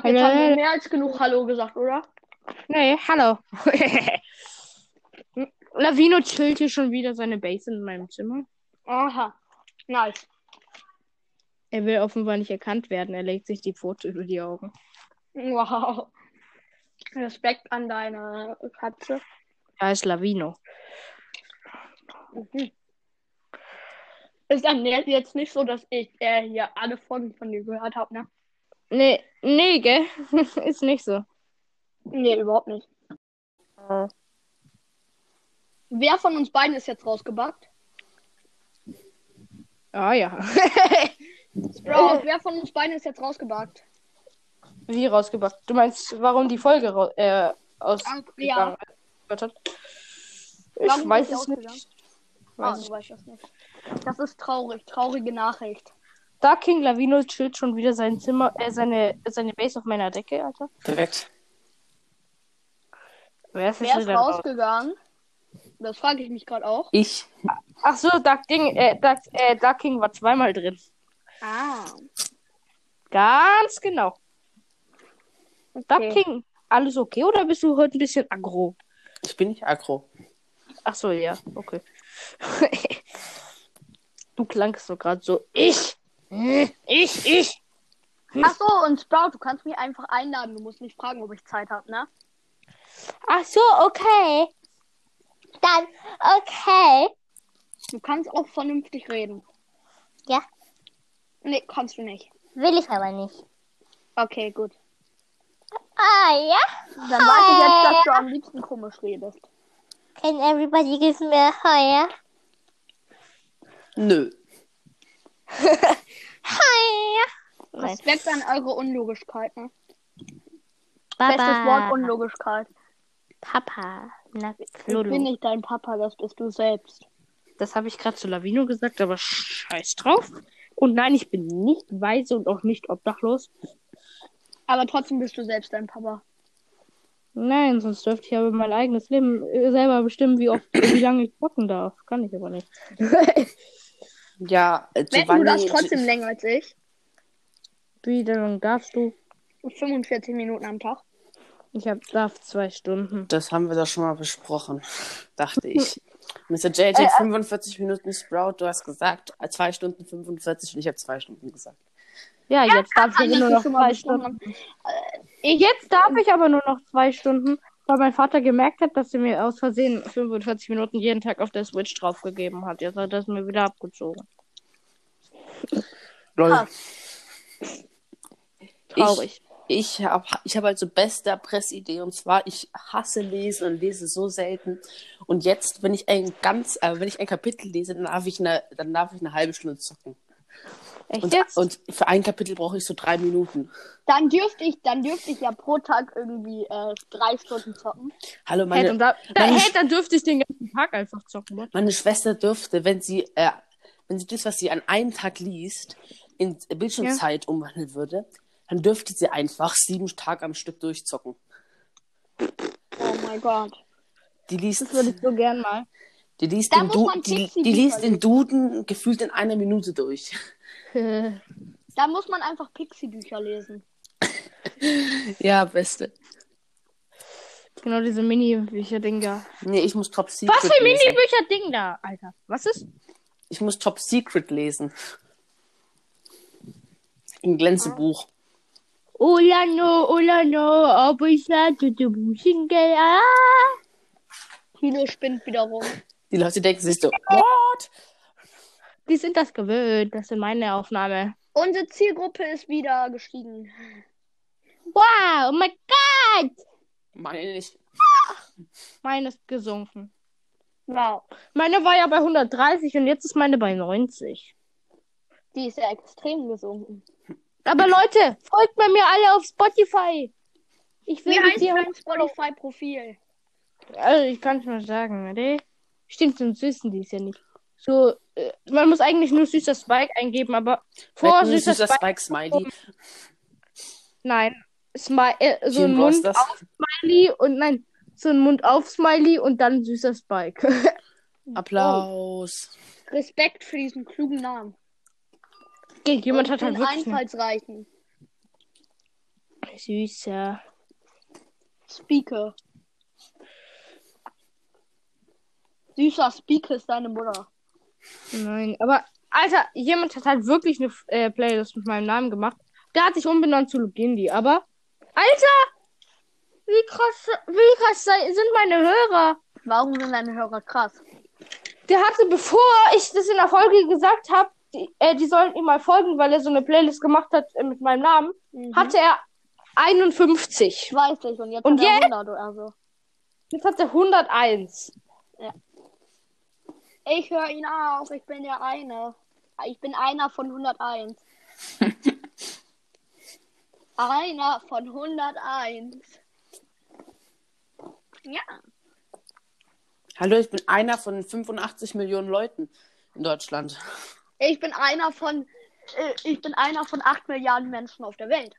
glaube, jetzt haben wir mehr als genug Hallo gesagt, oder? Nee, hallo. Lavino chillt hier schon wieder seine Base in meinem Zimmer. Aha. Nice. Er will offenbar nicht erkannt werden. Er legt sich die Pfote über die Augen. Wow. Respekt an deine Katze. Da ist Lavino. Mhm. Ist dann jetzt nicht so, dass ich äh, hier alle Folgen von dir gehört habe, ne? Nee, nee, gell? ist nicht so. Nee, überhaupt nicht. Wer von uns beiden ist jetzt rausgebackt? Ah ja. Bro, wer von uns beiden ist jetzt rausgebackt? Wie rausgebracht? Du meinst, warum die Folge ra äh, ausgegangen ja. hat? Ich Warum weiß es nicht. Ah, Weiß ich du weißt das nicht. Das ist traurig. Traurige Nachricht. Dark King Lavino chillt schon wieder sein Zimmer, äh, seine, seine Base auf meiner Decke, Alter. Perfekt. Wer ist, Wer ist rausgegangen? Das frage ich mich gerade auch. Ich. Ach so, Dark, Ding, äh, Dark, äh, Dark King war zweimal drin. Ah. Ganz genau. Dark Okay. King, alles okay oder bist du heute ein bisschen aggro? Ich bin nicht aggro. Ach so, ja, okay. du klangst so gerade so, ich, ich, ich. Ach so, und Sprout, du kannst mich einfach einladen. Du musst nicht fragen, ob ich Zeit habe, ne? Ach so, okay. Dann, okay. Du kannst auch vernünftig reden. Ja. Nee, kannst du nicht. Will ich aber nicht. Okay, gut. Ah, ja? Dann weiß ich jetzt, dass du am liebsten komisch redest. Can everybody give me a higher? Nö. Nein. Respekt an eure Unlogischkeit, ne? Baba. Bestes Wort Unlogischkeit. Papa. Na, Ich bin nicht dein Papa, das bist du selbst. Das habe ich gerade zu Lavino gesagt, aber scheiß drauf. Und nein, ich bin nicht weise und auch nicht obdachlos. Aber trotzdem bist du selbst dein Papa. Nein, sonst dürfte ich aber mein eigenes Leben selber bestimmen, wie oft, wie lange ich zocken darf. Kann ich aber nicht. Ja, äh, Wetten, du Giovanni. darfst trotzdem länger als ich. Wie lange darfst du? 45 Minuten am Tag. Ich hab, darf zwei Stunden. Das haben wir doch schon mal besprochen, dachte ich. Mr. JJ, Äh, 45 Minuten Sprout, du hast gesagt, 2 Stunden 45 und ich habe 2 Stunden gesagt. Ja, jetzt darf ich nur ich noch zwei Stunden. haben. Ich, Jetzt darf ich aber nur noch zwei Stunden, weil mein Vater gemerkt hat, dass er mir aus Versehen 45 Minuten jeden Tag auf der Switch draufgegeben hat. Jetzt hat er es mir wieder abgezogen. Lol. Traurig. Ich habe ich hab also beste Pressidee und zwar, ich hasse lesen und lese so selten. Und jetzt, wenn ich ein ganz, äh, wenn ich ein Kapitel lese, dann darf ich eine, dann darf ich eine halbe Stunde zocken. Echt Und, jetzt? und für ein Kapitel brauche ich so drei Minuten. dann dürfte ich, dann dürfte ich ja pro Tag irgendwie äh, drei Stunden zocken. Hallo, hey, meine, und da, da, meine, hey, dann dürfte ich den ganzen Tag einfach zocken. What? meine Schwester dürfte, wenn sie, äh, wenn sie das, was sie an einem Tag liest, in Bildschirmzeit umwandeln würde, dann dürfte sie einfach sieben Tage am Stück durchzocken. Oh mein Gott. Die liest, Das würde ich so gern mal. die liest, Da den, du die, die liest den Duden gefühlt in einer Minute durch. Da muss man einfach Pixie-Bücher lesen. Ja, beste. genau diese Mini-Bücher-Ding da. Nee, ich muss Top Secret Was für lesen. Mini-Bücher-Ding da, Alter? Was ist? Ich muss Top Secret lesen. Ein Glänzebuch. Oh la no, oh la no, ob ich sage, du Buschen, ah. Kilo spinnt wieder rum. Die Leute denken sich so, what? Die sind das gewöhnt. Das sind meine Aufnahme. Unsere Zielgruppe ist wieder gestiegen. Wow, oh mein Gott! Meine nicht. Meine ist gesunken. Wow. Meine war ja bei 130 und jetzt ist meine bei 90. Die ist ja extrem gesunken. Aber Leute, folgt bei mir alle auf Spotify. Ich will Wie mit heißt dein Spotify-Profil? Also, ich kann es mal sagen, oder? Stimmt, sonst wissen die es ja nicht. So, äh, man muss eigentlich nur süßer Spike eingeben, aber vor Wetten, süßer, süßer Spike. Spike Smiley. Nein. Smi äh, so ein Mund auf Smiley und nein, so ein Mund auf Smiley und dann süßer Spike. Applaus. Respekt für diesen klugen Namen. Jemand Und hat halt wirklich Einfallsreichen. süße. Speaker. Süßer Speaker ist deine Mutter. Nein, aber Alter, jemand hat halt wirklich eine äh, Playlist mit meinem Namen gemacht. Der hat sich umbenannt zu Lugindi, aber Alter, wie krass, wie krass sind meine Hörer? Warum sind deine Hörer krass? Der hatte, bevor ich das in der Folge gesagt habe, die, äh, die sollen ihm mal folgen, weil er so eine Playlist gemacht hat äh, mit meinem Namen, hatte er 51. Ich weiß nicht. Und jetzt Und hat er jetzt? 100 oder so. Jetzt hat er 101. Ich höre ihn auch. Ich bin der eine. Ich bin einer von 101. einer von 101. Ja. Hallo, ich bin einer von 85 Millionen Leuten in Deutschland. Ich bin einer von. äh, Ich bin einer von 8 Milliarden Menschen auf der Welt.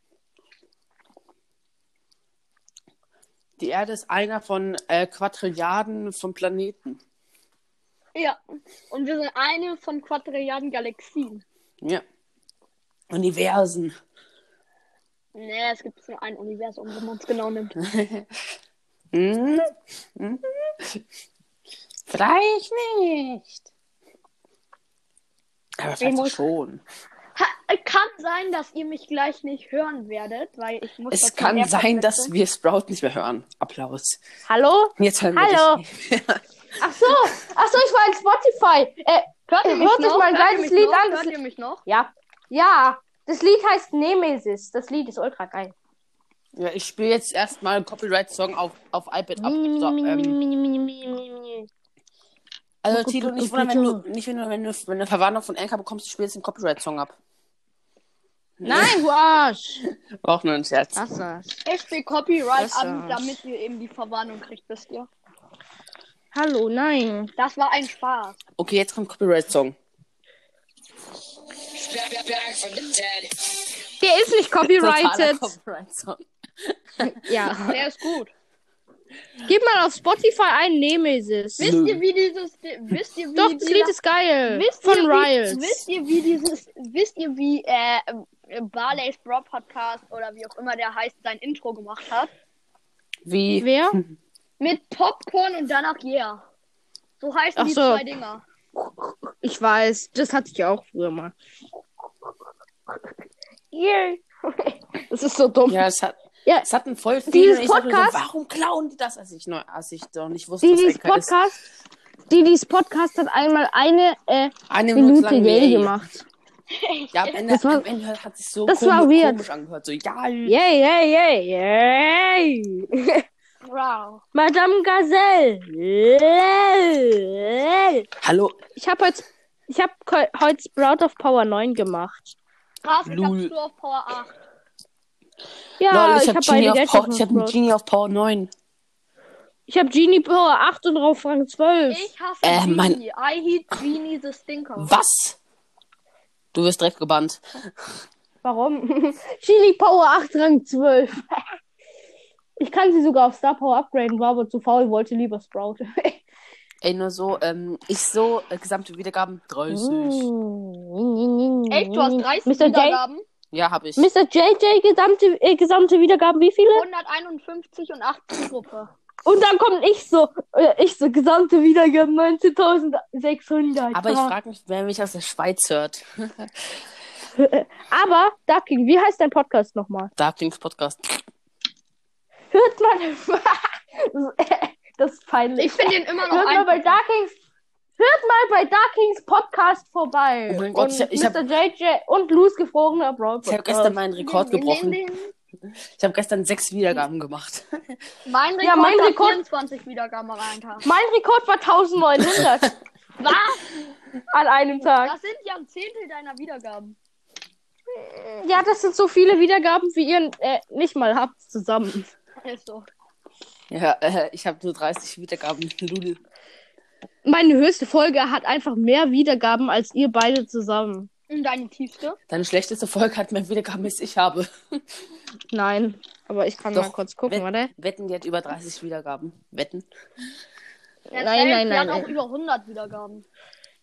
Die Erde ist einer von äh, Quadrilliarden von Planeten. Ja. Und wir sind eine von Quadrilliarden Galaxien. Ja. Universen. Nee, es gibt nur ein Universum, wenn man es genau nimmt. Hm? Hm? Vielleicht nicht. Aber vielleicht muss- schon. Kann sein, dass ihr mich gleich nicht hören werdet, weil ich muss Es kann sein, dass wir Sprout nicht mehr hören. Applaus. Hallo? Jetzt hören wir Hallo. dich. Ach so, ach so, ich war in Spotify. Äh, Hört ihr mich hört euch mal ein geiles Lied noch? an. Das Hört ihr mich noch? Ja. Ja. Das Lied heißt Nemesis. Das Lied ist ultra geil. Ja, ich spiele jetzt erstmal einen Copyright-Song auf, auf iPad ab. So, ähm, also, Tito, nicht wundern, wenn du, nicht wenn du, wenn du, wenn du eine Verwarnung von Anchor bekommst, du spielst den Copyright-Song ab. Nein, du Arsch. War auch nur ein Scherz. Ich spiele Copyright war's. damit ihr eben die Verwarnung kriegt, wisst ihr? Hallo, nein. Das war ein Spaß. Okay, jetzt kommt Copyright-Song. Der ist nicht copyrighted. Copyright-Song. Ja. Der ist gut. Gib mal auf Spotify ein Nemesis. Wisst ihr, wie dieses. Wisst ihr, wie Doch, das Lied ist geil. wisst Von ihr, wie, Riles. Wisst ihr, wie dieses. Wisst ihr, wie äh, Barley's Bro Podcast oder wie auch immer der heißt, sein Intro gemacht hat? Wie? Wer? Mit Popcorn und danach Yeah. So heißen Ach die so. zwei Dinger. Ich weiß, das hatte ich auch früher mal. Yeah. Das ist so dumm. Ja, es hat, Ja. es hatten voll viele. Dieses ich Podcast- so, warum klauen die das, als ich, neu, als ich doch nicht wusste, was ist? Podcast, die dieses Podcast hat einmal eine äh, Eine Minute Minute lang Yay Yay. gemacht. Ja, am Ende, Das war- am Ende hat sich so das komisch, war weird. komisch angehört. So, ja, Yay, yay, yay, yay. Wow. Madame Gazelle. hallo, Ich habe heute, ich habe heute Sprout of Power 9 gemacht. Krass, ich hab's nur auf Power 8. Ja, Lol, ich ich habe Genie, beide auf Power- ich hab. Genie auf Power 9. Ich habe Genie Power 8 und auf Rang 12. Ich hasse Äh, Genie. mein- I hate Genie the Stinker. Was? Du wirst direkt gebannt. Warum? Genie Power 8 Rang 12. Ich kann sie sogar auf Star Power upgraden, war aber zu faul, wollte lieber Sprout. Ey, nur so, ähm, ich so, äh, gesamte Wiedergaben 30. Echt, du hast 30 Mr. J, Wiedergaben? Ja, hab ich. Mr. JJ, gesamte, äh, gesamte Wiedergaben, wie viele? 151 und 18 Gruppe. Und dann kommt ich so, äh, ich so, gesamte Wiedergaben 19.600. Aber ich frage mich, wer mich aus der Schweiz hört. Aber, Darking, wie heißt dein Podcast nochmal? Darklings Podcast. Hört mal. das ist peinlich. Ich finde den immer noch Hört mal bei. Darkings. Hört mal bei Darkings Podcast vorbei. Oh mein Gott, und ich hab- ich hab- Mr. JJ und Lou's gefrorener Brawl Ich habe gestern meinen Rekord gebrochen. Ich habe gestern sechs Wiedergaben gemacht. Mein Rekord Ja, mein hat Rekord- 24 Wiedergaben Tag. Mein Rekord war 1900 Was? an einem Tag. Das sind ja ein Zehntel deiner Wiedergaben. Ja, das sind so viele Wiedergaben, wie ihr äh, nicht mal habt zusammen. Ist so. Ja, äh, ich habe nur 30 Wiedergaben. Lul. Meine höchste Folge hat einfach mehr Wiedergaben als ihr beide zusammen. Und deine tiefste? Deine schlechteste Folge hat mehr Wiedergaben, als ich habe. Nein, aber ich kann Doch, mal kurz gucken, Wett- warte. Wetten, die hat über 30 Wiedergaben. Wetten. Ja, Nein, safe, nein, die nein, hat auch nein. über 100 Wiedergaben.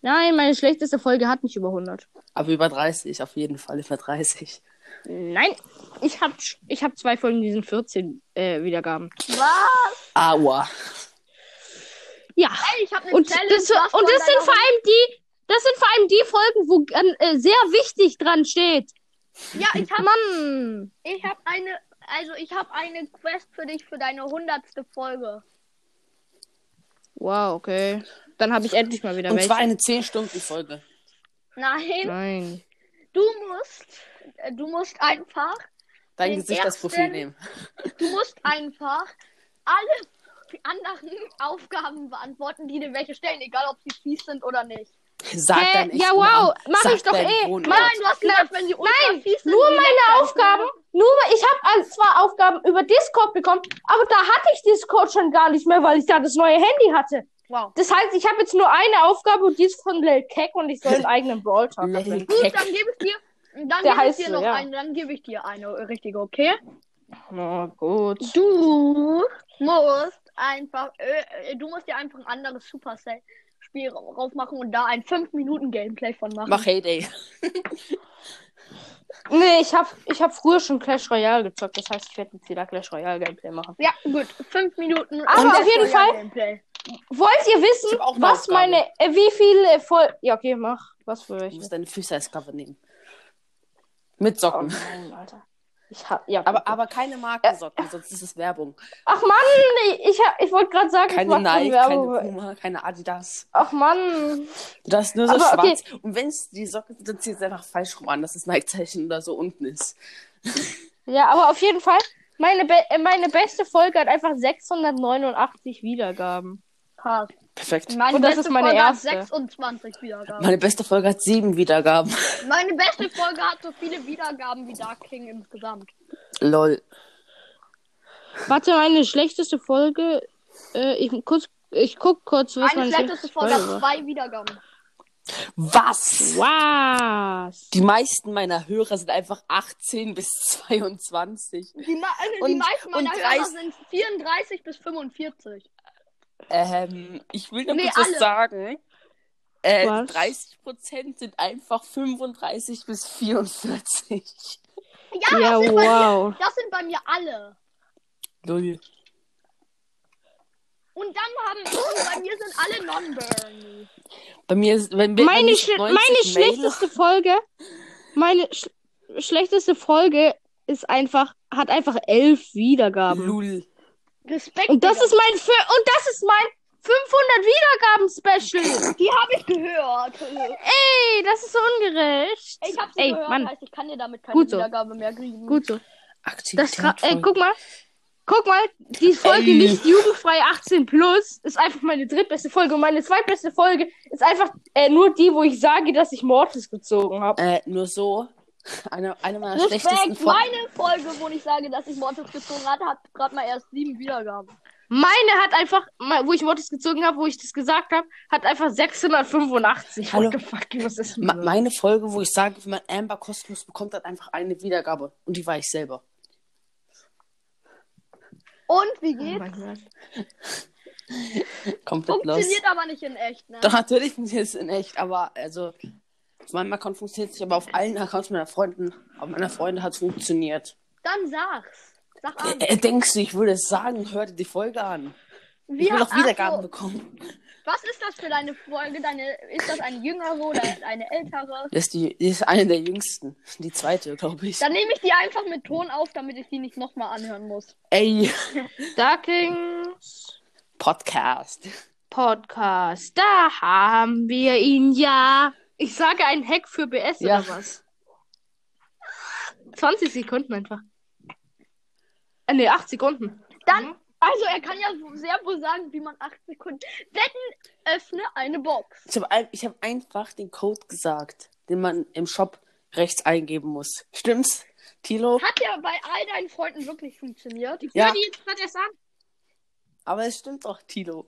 Nein, meine schlechteste Folge hat nicht über 100. Aber über 30, auf jeden Fall über 30. Nein, ich habe ich hab zwei Folgen, die sind 14 äh, Wiedergaben. Was? Aua. Ja. Ey, ich habe eine Und Challenge. das, und das sind vor allem die, das sind vor allem die Folgen, wo äh, sehr wichtig dran steht. Ja, ich habe Mann. ich hab eine, also ich habe eine Quest für dich für deine hundertste Folge. Wow, okay. Dann habe ich endlich mal wieder Und welche. zwar eine 10-Stunden-Folge. Nein, Nein. du musst, du musst einfach, Dein Gesicht als Profil nehmen. du musst einfach alle anderen Aufgaben beantworten, die dir welche stellen, egal ob sie fies sind oder nicht. Sag Hä? deinen Ja, wow, mach Sag ich doch eh. Wohnort. Nein, du hast gesagt, wenn sie ultra Nein, sind. nur die meine Aufgaben, nur ich habe zwar Aufgaben über Discord bekommen, aber da hatte ich Discord schon gar nicht mehr, weil ich da das neue Handy hatte. Wow. Das heißt, ich habe jetzt nur eine Aufgabe und die ist von Lil Keck und ich soll einen eigenen Brawl Talk. Gut, dann gebe ich dir, dann gebe ich heißt dir so, noch ja. eine, dann gebe ich dir eine richtige, okay? Na gut. Du musst einfach, äh, du musst dir einfach ein anderes Supercell-Spiel raufmachen und da ein 5-Minuten-Gameplay von machen. Mach Heyday. Nee, ich habe ich hab früher schon Clash Royale gezockt, das heißt, ich werde jetzt wieder Clash Royale Gameplay machen. Ja, gut. 5 Minuten. Aber und auf jeden Fall- Gameplay. Wollt ihr wissen, Ich hab was Aufgabe. meine, äh, wie viele voll, ja okay, mach, was für Du welche? musst deine Füße als Cover nehmen. Mit Socken. Oh nein, Alter. Ich hab, ja. Aber, aber keine Markensocken, sonst ist es Werbung. Ach Mann, ich, ich, wollte gerade sagen, Keine Nike, keine. Puma, keine Adidas. Ach Mann. Du darfst nur so Aber okay. schwarz. Und wenn es die Socken sind, dann ziehst du einfach falsch rum an, dass das Nike-Zeichen oder so unten ist. Ja, aber auf jeden Fall, meine, be äh, meine beste Folge hat einfach 689 Wiedergaben. Krass. Perfekt. Meine Und das beste ist meine Folge erste. hat 26 Wiedergaben. Meine beste Folge hat sieben Wiedergaben. Meine beste Folge hat so viele Wiedergaben wie Dark King insgesamt. Lol. Warte, meine schlechteste Folge, äh, ich, kurz, ich guck kurz, was Meine meine schlechteste Folge hat war. zwei Wiedergaben. Was? Was? Die meisten meiner Hörer sind einfach 18 bis 22. Die, ma also die Und- meisten meiner und Hörer 30 sind 34 bis 45. Ähm, ich will noch Nee, kurz was sagen. Äh, Was? 30% sind einfach 35 bis 44. Ja, Ja, das, sind bei wow. mir, das sind bei mir alle. Lol. Und dann haben und bei mir sind alle Non-Bernie. Bei mir ist, wenn, wenn Meine, ich schle 90 meine schlechteste Folge, meine sch schlechteste Folge ist einfach, hat einfach elf Wiedergaben. Lul. Respekt. Und das Digga. ist mein, und das ist mein 500 Wiedergaben-Special. Die habe ich gehört. Ey, das ist so ungerecht. Ich habe sie Ey, gehört, Mann, heißt, ich kann dir damit keine Gut so. Wiedergabe mehr kriegen. gut so. Das Aktivität. ey, guck mal. Guck mal, die Folge Ey. nicht jugendfrei 18 plus ist einfach meine drittbeste Folge und meine zweitbeste Folge ist einfach äh, nur die, wo ich sage, dass ich Mortis gezogen habe. Äh, nur so. Eine, eine meiner schlechtesten Respekt. Folgen. Meine Folge, wo ich sage, dass ich Mortis gezogen hatte, hat gerade mal erst sieben Wiedergaben. Meine hat einfach, wo ich Mortis gezogen habe, wo ich das gesagt habe, hat einfach 685. Hallo. What the fuck, was ist Ma meine Folge, wo ich sage, wenn man Amber kostenlos bekommt, hat einfach eine Wiedergabe. Und die war ich selber. Und wie Oh geht's? Gott. Komplett los. Funktioniert aber nicht in echt, ne? Doch, natürlich funktioniert es in echt, aber also auf meinem Account funktioniert es nicht, aber auf allen Accounts meiner Freunden, auf meiner Freunde hat es funktioniert. Dann sag's. Sag an. Äh, denkst du, ich würde es sagen, hör dir die Folge an. Ich Wie will doch Wiedergaben Ach so, bekommen. Was ist das für deine Folge? Deine, ist das eine jüngere oder eine ältere? Das ist, die, die ist eine der jüngsten. Die zweite, glaube ich. Dann nehme ich die einfach mit Ton auf, damit ich die nicht nochmal anhören muss. Ey, Darkings Podcast. Podcast, da haben wir ihn ja. Ich sage ein Hack für BS Ja. oder was? 20 Sekunden einfach. Äh, nee, 8 Sekunden. Dann, also er kann ja sehr wohl sagen, wie man 8 Sekunden. Wetten, öffne eine Box. Ich habe ein, ich hab einfach den Code gesagt, den man im Shop rechts eingeben muss. Stimmt's, Tilo? Hat ja bei all deinen Freunden wirklich funktioniert. Ja. die jetzt gerade erst an. Aber es stimmt doch, Tilo.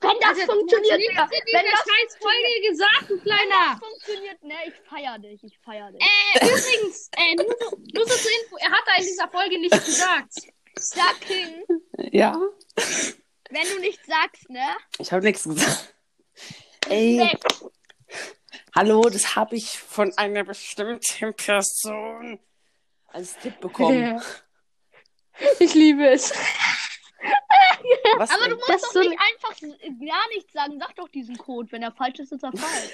Wenn das funktioniert, Digga. Wenn das scheiß Folge gesagt, du Kleiner. funktioniert, ne, ich feier dich, ich feier dich. Äh, übrigens, äh, nur, so- nur so zur Info, er hat da in dieser Folge nichts gesagt. Dark King, Ja. wenn du nichts sagst, ne, Ich habe nichts gesagt. Ey, Sechs. hallo, das habe ich von einer bestimmten Person als Tipp bekommen. Ich liebe es. Was Aber denn? du musst Das doch so nicht einfach s- gar nichts sagen. Sag doch diesen Code. Wenn er falsch ist, ist er falsch.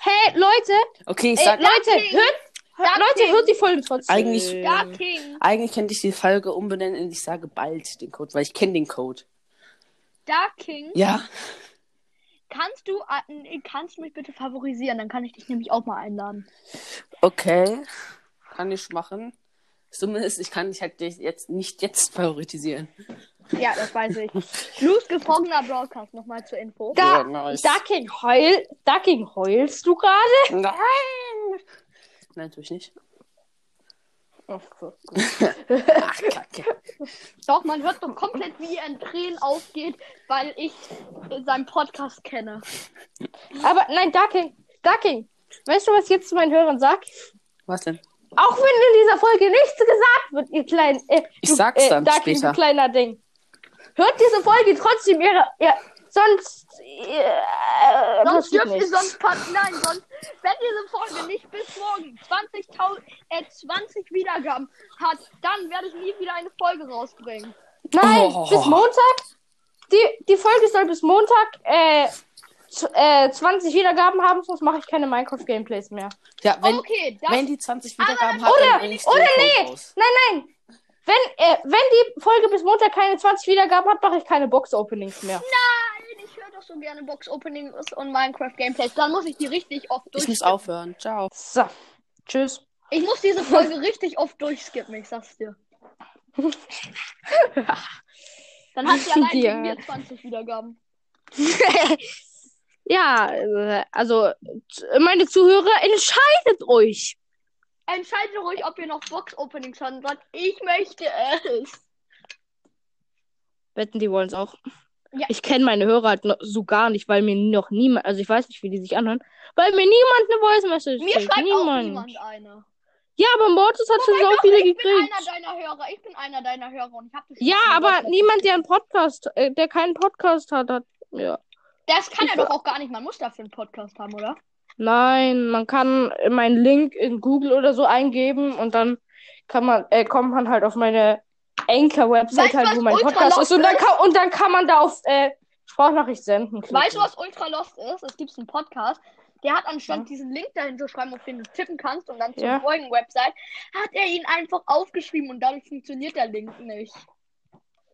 Hey, Leute, Okay, ich ey, sag, Leute, King. hört, Dark Leute, King. hört die Folge trotzdem. Eigentlich- Dark King. eigentlich könnte ich die Folge umbenennen in ich sage bald den Code, weil ich kenne den Code. Dark King. Ja, Kannst du, äh, kannst du mich bitte favorisieren? Dann kann ich dich nämlich auch mal einladen. okay. Kann ich machen. Zumindest, ich kann dich halt jetzt nicht jetzt favoritisieren. Ja, das weiß ich. Blues gefrorener Broadcast nochmal zur Info. Da, Ja, nice. Ducking heul, Ducking heulst du gerade? Nein! Nein, natürlich nicht. Ach, kacke. Doch, man hört doch komplett, wie er in Tränen aufgeht, weil ich äh, seinen Podcast kenne. Aber nein, Ducking, Ducking. Weißt du, was ich jetzt zu meinen Hörern sag? Was denn? Auch wenn in dieser Folge nichts gesagt wird, ihr kleinen. Äh, Ich du, sag's äh, dann Ducking, später. du kleiner Ding. Hört diese Folge trotzdem ihre. Ja, sonst. Äh, Sonst dürft ihr sonst passen. Nein, sonst, wenn diese Folge nicht bis morgen 20.000 äh, 20 Wiedergaben hat, dann werde ich nie wieder eine Folge rausbringen. Nein, Oh. bis Montag. Die, die Folge soll bis Montag äh, äh, 20 Wiedergaben haben, sonst mache ich keine Minecraft-Gameplays mehr. Ja, wenn, okay, das, wenn die 20 Aber Wiedergaben das- hat, Oder- dann oder nee. raus. Nein, nein. Wenn, äh, wenn die Folge bis Montag keine 20 Wiedergaben hat, mache ich keine Box-Openings mehr. Nein, ich höre doch so gerne Box-Openings und Minecraft-Gameplays. Dann muss ich die richtig oft Ich muss durchskippen. aufhören. Ciao. So. Tschüss. Ich muss diese Folge richtig oft durchskippen, ich sag's dir. Dann hat sie allein Ja. mir 20 Wiedergaben. ja, äh, also meine Zuhörer, entscheidet euch. Entscheidet ruhig, ob ihr noch Box-Openings hören wollt. Ich möchte es. Wetten, die wollen es auch. Ja. Ich kenne meine Hörer halt noch so gar nicht, weil mir noch niemand, also ich weiß nicht, wie die sich anhören, weil mir niemand eine Voice Message Mir schreibt auch Niemand. niemand eine. Ja, aber Mortis hat schon so Doch, viele ich bin gekriegt. einer deiner Hörer. Ich bin einer deiner Hörer und ich hab dich schon Ja, aber niemand, der einen Podcast, äh, der keinen Podcast hat, hat. Ja. Das kann Ich er doch auch gar nicht. Man muss dafür einen Podcast haben, oder? Nein, man kann meinen Link in Google oder so eingeben und dann kann man, äh, kommt man halt auf meine Anchor-Website halt, wo mein Podcast ist und dann kann, und dann kann man da auf äh, Sprachnachricht senden klicken. Weißt du, was ultra lost ist? Es gibt einen Podcast, der hat anstatt Ja. diesen Link dahin zu schreiben, auf den du tippen kannst und dann zur Ja. folgenden Website, hat er ihn einfach aufgeschrieben und dadurch funktioniert der Link nicht.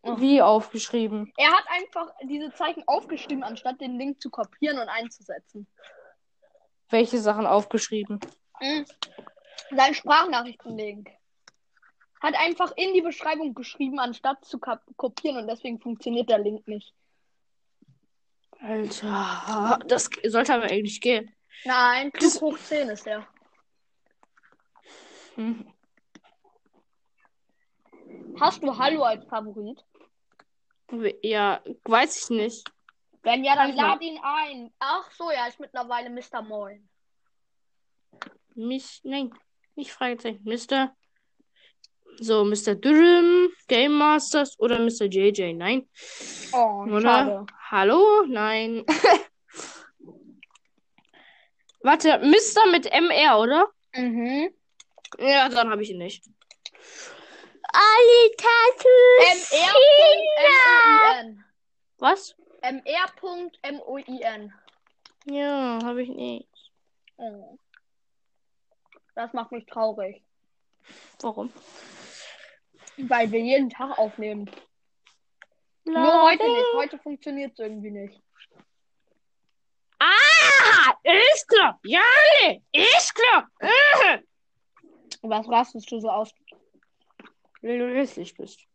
Wie aufgeschrieben? Er hat einfach diese Zeichen aufgeschrieben, anstatt den Link zu kopieren und einzusetzen. Welche Sachen aufgeschrieben? Mhm. Sein Sprachnachrichtenlink. Hat einfach in die Beschreibung geschrieben, anstatt zu kopieren und deswegen funktioniert der Link nicht. Alter, das sollte aber eigentlich gehen. Nein, plus hoch 10 ist er. Hm. Hast du Hallo als Favorit? Ja, weiß ich nicht. Wenn ja, dann lad ihn ein. Ach so, er ist mittlerweile Mr. Moin. Mich, nein, nicht Fragezeichen. Mr. So, Mr. Dürüm, Game Masters oder Mr. JJ? Nein. Oh, Oder? schade. Hallo? Nein. Warte, Mr. mit MR, oder? Mhm. Ja, dann habe ich ihn nicht. Alle Tattoos. MR.MOIN. Was? MR.MOIN. Ja, habe ich nicht. Oh. Das macht mich traurig. Warum? Weil wir jeden Tag aufnehmen. Nur heute nicht. Heute funktioniert es irgendwie nicht. Ah, ist klar. Ja, ist klar. Äh, Was rastest du so aus? Weil du hässlich bist.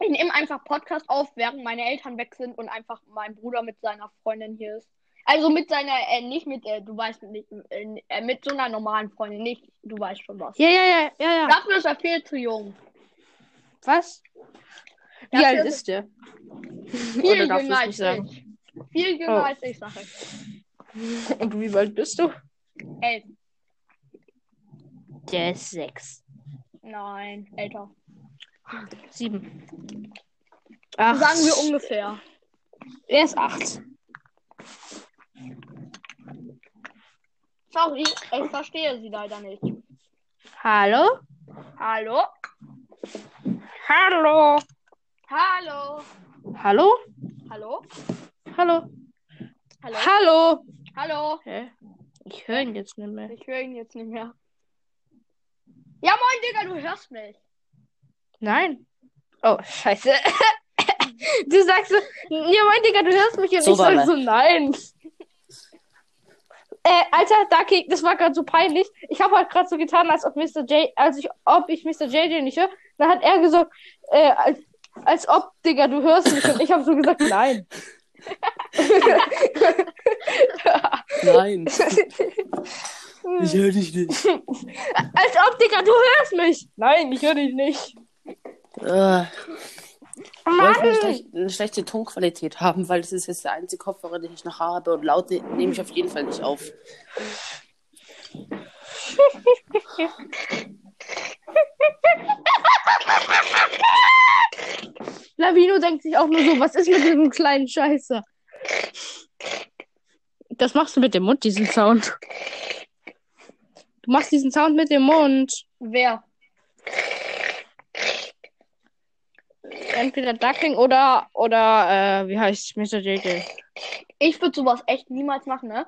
Ich nehme einfach Podcast auf, während meine Eltern weg sind und einfach mein Bruder mit seiner Freundin hier ist. Also mit seiner, äh, nicht mit, äh, du weißt nicht, äh, äh, mit so einer normalen Freundin, nicht, du weißt schon was. Ja, ja, ja, ja, ja. Dafür ist er viel zu jung. Was? Wie Dafür alt ist der? Viel jünger als ich. Viel jünger Oh. als ich, sag ich. Und wie alt bist du? Elf. Der ist sechs. Nein, älter. Sieben. Acht. Sagen wir ungefähr. Er ist acht. Sorry, ich verstehe sie leider nicht. Hallo? Hallo? Hallo? Hallo? Hallo? Hallo? Hallo? Hallo? Hallo? Hallo? Hä? Ich höre ihn jetzt nicht mehr. Ich höre ihn jetzt nicht mehr. Ja, moin, Digga, du hörst mich. Nein. Oh, scheiße. du sagst so, ja, mein Digga, du hörst mich und So ich sag so, nein. Äh, Alter, Ducky, das war gerade so peinlich. Ich habe halt gerade so getan, als ob Mr. J, als ich, ob ich Mr. JJ nicht höre. Dann hat er gesagt, äh, als, als ob, Digga, du hörst mich. Und ich habe so gesagt, nein. Nein. Ich höre dich nicht. als ob, Digga, du hörst mich. Nein, ich höre dich nicht. Äh, Mann. wollte eine, schlech eine schlechte Tonqualität haben, weil das ist jetzt der einzige Kopfhörer, den ich noch habe und laut ne nehme ich auf jeden Fall nicht auf. Lavino denkt sich auch nur so, was ist mit diesem kleinen Scheiße? Das machst du mit dem Mund, diesen Sound. Du machst diesen Sound mit dem Mund. Wer? Entweder Duckling oder, oder, äh, wie heißt Mr. JJ? Ich würde sowas echt niemals machen, ne?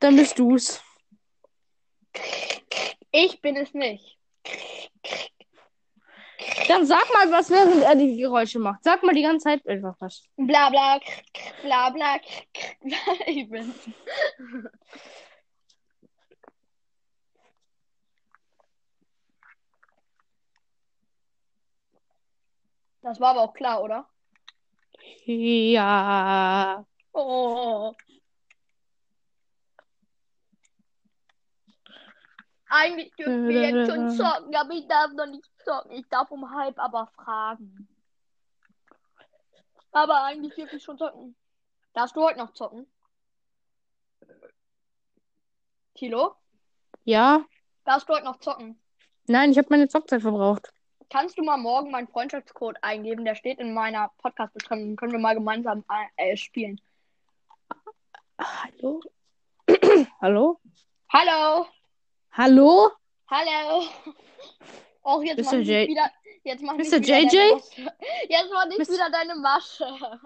Dann bist du's. Ich bin es nicht. Dann sag mal was, während er die Geräusche macht. Sag mal die ganze Zeit einfach was. Bla bla, bla bla. Ich bin's. Das war aber auch klar, oder? Ja. Oh. Eigentlich dürfen wir jetzt schon zocken, aber ich darf noch nicht zocken. Ich darf um halb aber fragen. Aber eigentlich dürfen ich schon zocken. Darfst du heute noch zocken? Tilo? Ja? Darfst du heute noch zocken? Nein, ich habe meine Zockzeit verbraucht. Kannst du mal morgen meinen Freundschaftscode eingeben? Der steht in meiner Podcast-Beschreibung. Können wir mal gemeinsam äh, spielen. Hallo? Hallo? Hallo! Hallo? Hallo! Och, jetzt Mr. mach ich J- wieder. Jetzt mach Mr. wieder JJ? Jetzt mach nicht Mr. wieder deine Masche.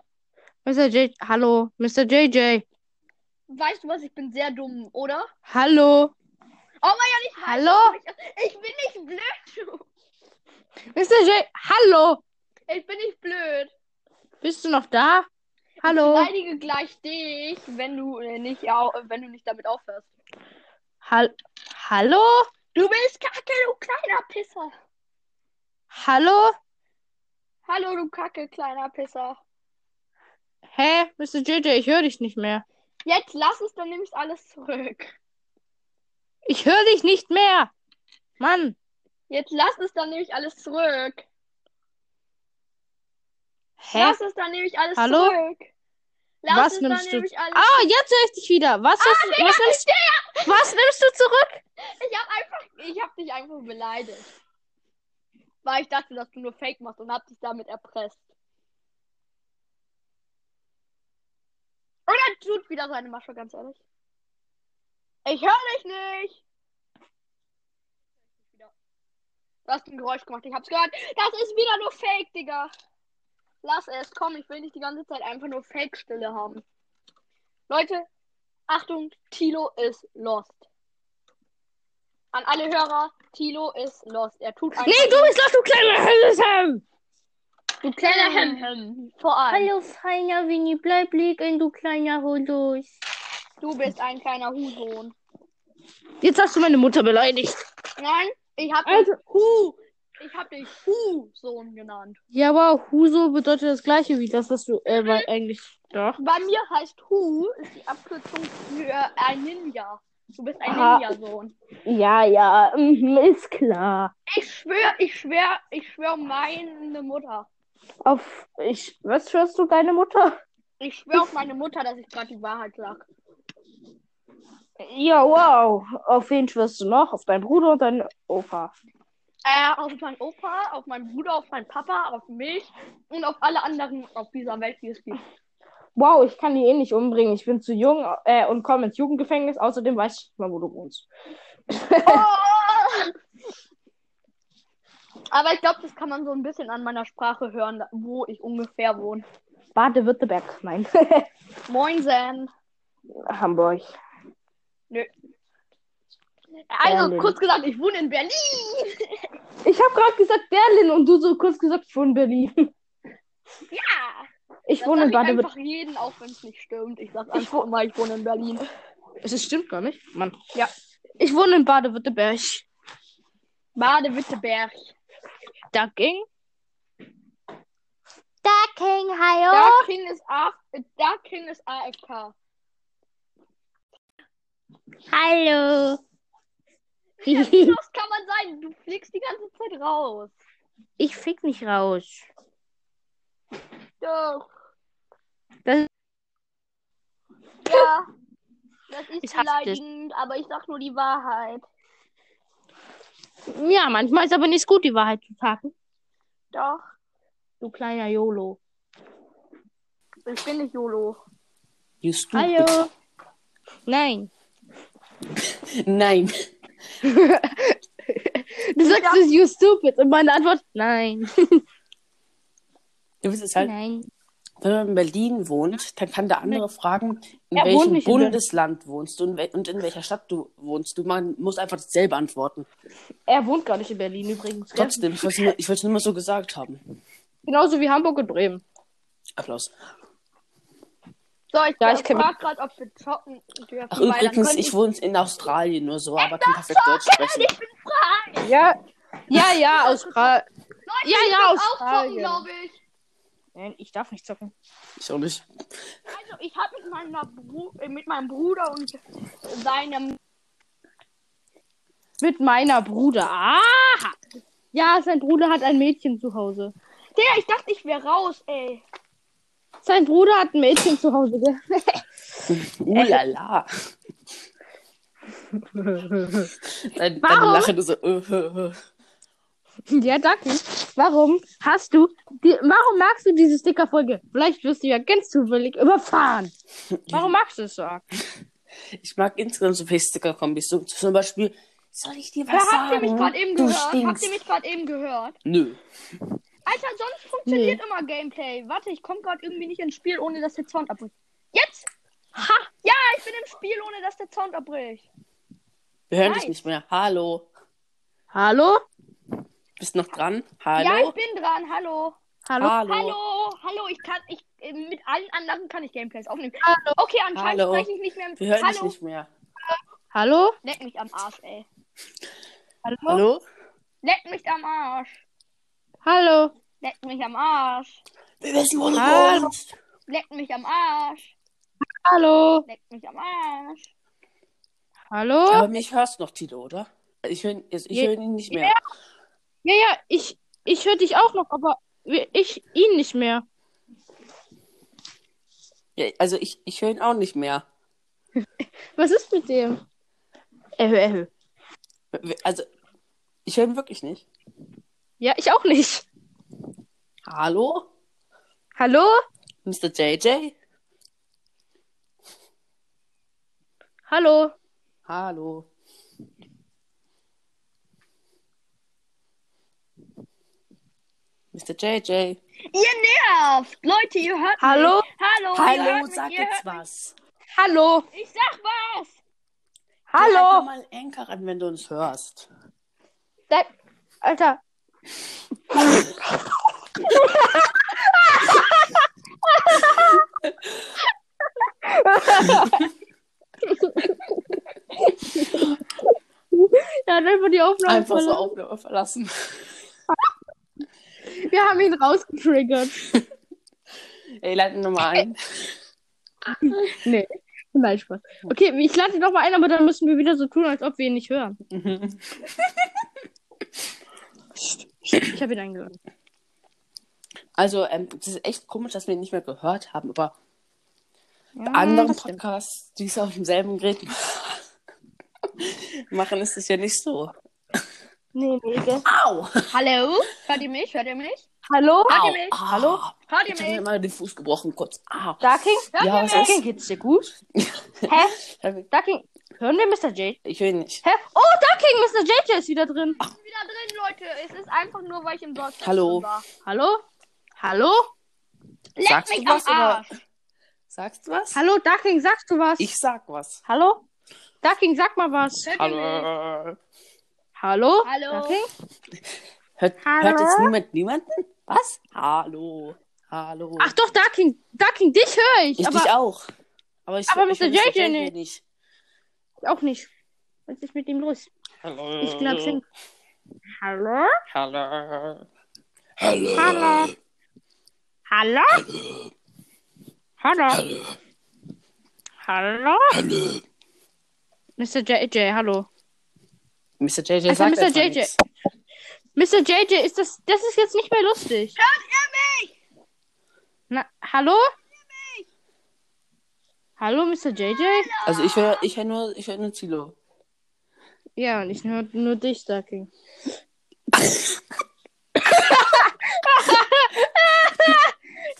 Mr. J. Hallo? Mr. JJ? Weißt du was? Ich bin sehr dumm, oder? Hallo? Oh mein Gott, ich Hallo? Ich bin nicht blöd. Mr. J. Hallo? Ich bin nicht blöd. Bist du noch da? Hallo? Ich beleidige gleich dich, wenn du äh, nicht, au- wenn du nicht damit aufhörst. Hal Hallo? Du bist kacke, du kleiner Pisser. Hallo? Hallo, du kacke, kleiner Pisser. Hä? Mr. JJ, ich höre dich nicht mehr. Jetzt lass es, dann nehme ich alles zurück. Ich höre dich nicht mehr. Mann. Jetzt lass es, dann nehme ich alles zurück. Hä? Lass es, dann nehme ich alles Hallo? zurück. Lass Was es, nimmst dann du? alles Ah, jetzt höre ich dich wieder. Was, hast du, Digga, was, nimmst, was nimmst du zurück? Ich hab einfach, ich hab dich einfach beleidigt. Weil ich dachte, dass du nur Fake machst und hab dich damit erpresst. Oder tut wieder seine Masche, ganz ehrlich. Ich höre dich nicht. Du hast ein Geräusch gemacht, ich hab's gehört. Das ist wieder nur Fake, Digga. Lass es, komm, ich will nicht die ganze Zeit einfach nur Fake-Stille haben. Leute, Achtung, Tilo ist lost. An alle Hörer, Tilo ist lost. Er tut einfach Nee, du bist doch du kleiner Hölzern. du kleiner Hem Vor allem. Hallo, feiner Winnie, bleib liegen, du kleiner Holos. Du bist ein kleiner Husohn. Jetzt hast du meine Mutter beleidigt. Nein, ich hab Also- dich Hu. Ich hab dich Husohn genannt. Ja, aber Huso bedeutet das gleiche wie das, was du, äh, war eigentlich doch. Bei mir heißt Hu ist die Abkürzung für ein Ninja. Du bist ein. Ninja-Sohn. Ja, ja, mhm, ist klar. Ich schwör, ich schwör, ich schwör meine Mutter. Auf, ich, was hörst du deine Mutter? Ich schwör auf meine Mutter, dass ich gerade die Wahrheit sag. Ja, wow. Auf wen schwörst du noch? Auf deinen Bruder und deinen Opa. Äh, auf meinen Opa, auf meinen Bruder, auf meinen Papa, auf mich und auf alle anderen auf dieser Welt, die es gibt. Wow, ich kann die eh nicht umbringen. Ich bin zu jung äh, und komme ins Jugendgefängnis. Außerdem weiß ich nicht mal, wo du wohnst. Oh! Aber ich glaube, das kann man so ein bisschen an meiner Sprache hören, wo ich ungefähr wohne. Baden-Württemberg. Nein. Moinsen. Hamburg. Also, Berlin. kurz gesagt, ich wohne in Berlin. Ich habe gerade gesagt Berlin und du so kurz gesagt, ich wohne in Berlin. Ja. Ich Das wohne in ich Baden-Württemberg. einfach jeden, auch wenn es nicht stimmt. Ich sag einfach mal, ich wohne in Berlin. Es stimmt gar nicht. Mann. Ja. Ich wohne in Baden-Württemberg. Baden-Württemberg. Ducking. Ducking, hallo? Darking ist, A Darking ist AFK. Hallo. Ja, wie los kann man sein? Du fliegst die ganze Zeit raus. Ich fick nicht raus. Doch. Das- Ja. Das ist Ich beleidigend, aber ich sag nur die Wahrheit. Ja, manchmal ist aber nicht gut, die Wahrheit zu sagen. Doch. Du kleiner YOLO. Ich bin nicht YOLO. You stupid. Hallo. Nein. Nein. Du sagst es, you stupid. Und meine Antwort, nein. Du bist es halt, Nein. wenn man in Berlin wohnt, dann kann der andere fragen, in wohnt welchem nicht in. Bundesland wohnst du und, in welcher Stadt du wohnst. Du man muss einfach dasselbe antworten. Er wohnt gar nicht in Berlin übrigens. Trotzdem, ich wollte es nur, ich wollte es nur mal so gesagt haben. Genauso wie Hamburg und Bremen. Applaus. So, ich, Ja, ich frage gerade, ob wir zocken dürfen. Ach, übrigens, ich wohne in Australien nur so, aber kann perfekt Deutsch sprechen. Ich bin frei. Ja. Ja, ja, Australien. Ja, ja, dürft auch zocken, Australien. glaube ich. Nein, ich darf nicht zocken. Ich auch nicht. Also, ich habe mit, meiner Bru äh, mit meinem Bruder und seinem. Mit meiner Bruder. Aha. Ja, sein Bruder hat ein Mädchen zu Hause. Digga, ich dachte, ich wäre raus, ey. Sein Bruder hat ein Mädchen zu Hause. Ulala. Dein, deine? Lache du so. Äh, äh, äh. Ja, danke. Warum hast du, die, warum magst du diese Sticker-Folge? Vielleicht wirst du ja ganz zufällig überfahren. Warum magst du es so? Ich mag insgesamt so viele Sticker-Kombis. So, zum Beispiel, soll ich dir was Ja, habt ihr sagen? mich gerade eben du gehört? Habt ihr mich gerade eben gehört? Nö. Alter, sonst funktioniert immer Gameplay. Warte, ich komme gerade irgendwie nicht ins Spiel, ohne dass der Sound abbricht. Jetzt! Ha! Ja, ich bin im Spiel, ohne dass der Sound abbricht. Wir hören Nice. dich nicht mehr. Hallo. Hallo? Bist noch dran? Ja, Hallo? ich bin dran. Hallo. Hallo? Hallo. Hallo. Hallo, ich kann, ich, äh, mit allen anderen kann ich Gameplays aufnehmen. Hallo. Okay, anscheinend Hallo. spreche ich nicht mehr mit Wir hören dich Hallo. nicht mehr. Hallo? Leck mich am Arsch, ey. Hallo? Hallo? Leck mich am Arsch. Hallo? Leck mich am Arsch. Wir wissen, wo du wohnst. Leck mich am Arsch. Hallo? Leck mich am Arsch. Hallo? Aber mich hörst du noch, Tilo, oder? Ich höre ich Je- hör ihn nicht mehr. Ja, ja, ich, ich höre dich auch noch, aber ich ihn nicht mehr. Ja, also ich, ich höre ihn auch nicht mehr. Was ist mit dem? Erhö, erhö. Also, ich höre ihn wirklich nicht. Ja, ich auch nicht. Hallo? Hallo? Mr. JJ? Hallo? Hallo. Mr. JJ. Ihr nervt. Leute, ihr hört Hallo? mich. Hallo. Hallo, sag jetzt was. Hallo? mich. Ich sag was. Halt Hallo? mal Anker an, wenn du uns hörst. Da, Alter. Er hat einfach die Aufnahme Einfach so verlassen. Aufnahme verlassen. Wir haben ihn rausgetriggert. Ey, leiten nochmal ein. Nee. Nein, Spaß. Okay, ich lade ihn noch mal ein, aber dann müssen wir wieder so tun, als ob wir ihn nicht hören. Ich habe ihn eingehört. Also, ähm, es ist echt komisch, dass wir ihn nicht mehr gehört haben, aber Ja, bei anderen das stimmt. Podcasts, die es auf demselben Gerät machen, ist es ja nicht so. Nee, nee? Au! Hallo? Hört ihr mich? Hört ihr mich? Hallo? Hört ihr Au, mich? ah. Hallo? Hört ihr Ich habe mir mich? mal den Fuß gebrochen, kurz. Ah. Darking? Ja, was Darking, geht's dir gut? Hä? Darking, hören wir Mr. J? Ich will nicht. Hä? Oh, Darking, Mr. JJ ist wieder drin. Ich bin wieder drin, Leute. Es ist einfach nur, weil ich im Dorf war. Hallo? Hallo? Leck Sagst mich du was oder? Sagst du was? Hallo, Darking, sagst du was? Ich sag was. Hallo? Darking, sag mal was. Hallo. Hallo? Hallo. Darking? Hört, Hallo? hört jetzt niemand niemanden? Was? Hallo. Hallo. Ach doch, Darking, Darking, dich höre ich. ich aber dich auch. Aber ich aber ich Mr. JJ nicht. nicht. auch nicht. Was ist mit ihm los? Hallo. Ich glaube, sing. Hallo? Hallo. Hallo? Hallo? Hallo? Hallo? Hallo. Mr. JJ, hallo. Mr. JJ Also, sagt Mr. JJ. nichts. Mr. JJ, ist das, das ist jetzt nicht mehr lustig. Hört ihr mich? Na, hallo? Hallo, Mr. JJ? Also ich höre ich hör nur, ich hör nur Zilo. Ja, und ich höre nur dich, Starking.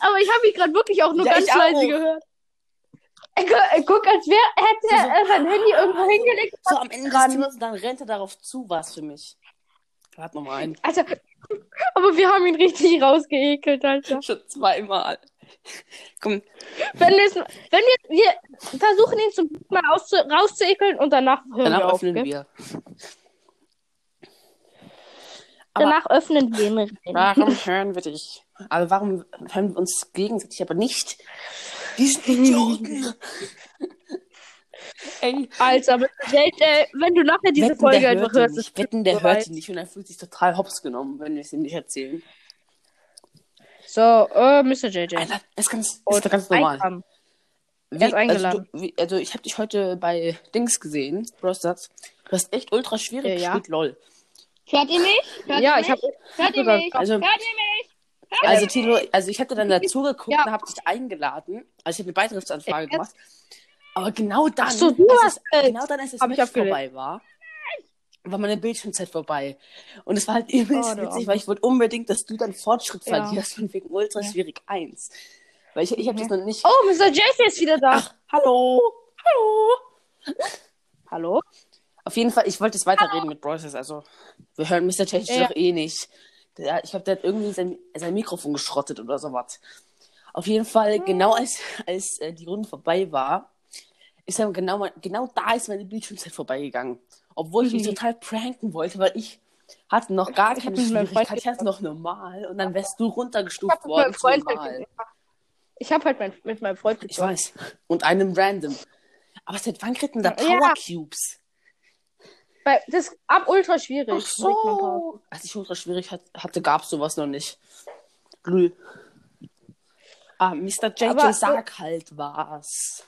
Aber ich habe mich gerade wirklich auch nur Ja, ganz ich auch. leise gehört. Er, gu- er guck, als wäre, hätte er sein Handy irgendwo hingelegt. So am Ende des Zimmers, dann rennt er darauf zu, was für mich. Warte nochmal ein. Also, aber wir haben ihn richtig rausgeekelt, Alter. Schon zweimal. Komm, Wenn, wenn wir, wir versuchen ihn zum mal auszu, rauszuekeln und danach hören danach wir auf. öffnen gell? wir. Aber- Danach öffnen wir ihn. Warum hören wir dich? Aber warum hören wir uns gegenseitig aber nicht? Diesen Idioten! Ey, Alter, aber JJ, wenn du nachher diese wetten, Folge einfach hört ihn hörst, nicht. ist Wetten, der bereit. hört ihn nicht und er fühlt sich total hops genommen, wenn wir es ihm nicht erzählen. So, äh, Mr. JJ. Alter, das ist ganz, ist Und doch ganz normal. Einkommen. Wie, ist eingeladen. Also, du, wie, also ich habe dich heute bei Dings gesehen, Brosters. Du hast echt ultra schwierig Ja, ja. gespielt, lol. Hört ihr mich? Hört Ja, ihr ich habe Hört ihr sogar- mich? Also- Hört ihr mich? Also Tilo, also ich hatte dann dazu geguckt Ja. und habe dich eingeladen. Also ich habe eine Beitrittsanfrage gemacht. Aber genau dann, so, du hast es, es. genau dann, als das ich Match vorbei war, war meine Bildschirmzeit vorbei. Und es war halt übelst Oh, witzig, weil ich wollte unbedingt, dass du dann Fortschritt Ja. verlierst von wegen ultra schwierig 1. Weil ich, ich habe das noch nicht. Oh, Mr. JJ ist wieder da. Ach, hallo! Hallo! Hallo? Auf jeden Fall, ich wollte jetzt weiterreden mit Bros. Also, wir hören Mr. Change Ja. doch eh nicht. Der, ich glaube, der hat irgendwie sein, sein Mikrofon geschrottet oder sowas. Auf jeden Fall, genau als, als äh, die Runde vorbei war, ist er genau, genau da ist meine Bildschirmzeit vorbeigegangen. Obwohl ich mich Mhm. total pranken wollte, weil ich hatte noch gar Ich keine meinem Schwierigkeit. Ich hatte noch normal und dann wärst du Ich runtergestuft worden zu normal. Ich habe halt mein, mit meinem Freund Ich gezockt. weiß. Und einem random. Aber seit wann kriegt denn da. Power Cubes? Bei, das ist ab ultra schwierig. Ach so. Als ich ultra schwierig hat, hatte, gab es sowas noch nicht. Lul. Ah, Mr. JJ, Aber- sag halt was.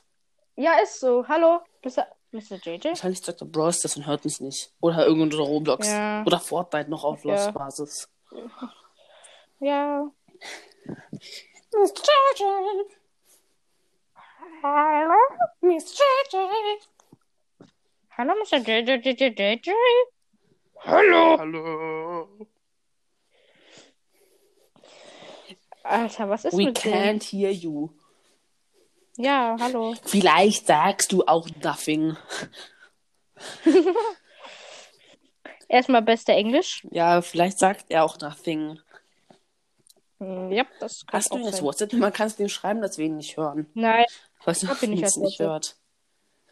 Ja, ist so. Hallo, Mr. Mr. JJ? Wahrscheinlich sagt er Bros. das und hört uns nicht. Oder irgendwo Roblox. Ja. Oder Fortnite noch auf Ja. Lost-Basis. Ja. Mr. JJ. Hallo? Mr. JJ. Hallo, Mr. JJ, JJ, JJ? Hallo? Hallo. Alter, was ist We mit dem? can't hear you. Ja, hallo. Vielleicht sagst du auch nothing. Erstmal beste Englisch. Ja, vielleicht sagt er auch nothing. Hm, Ja, das kann Hast du sein. WhatsApp? Man kann es dem schreiben, dass wir ihn nicht hören. Nein, Ich weiß nicht, hab ob ihn nicht als nicht WhatsApp. hört.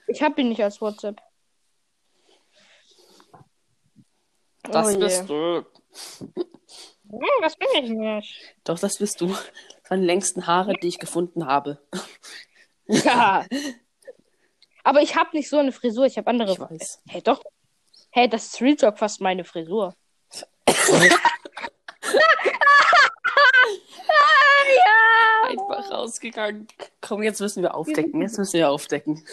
ich habe ihn nicht als WhatsApp. Das oh bist du. Hm, das bin ich nicht. Doch, das bist du. Die längsten Haare, die ich gefunden habe. Ja. Aber ich habe nicht so eine Frisur, ich habe andere. Ich weiß. Hey, doch. Hey, das ist Real Talk fast meine Frisur. Einfach rausgegangen. Komm, jetzt müssen wir aufdecken. Jetzt müssen wir aufdecken.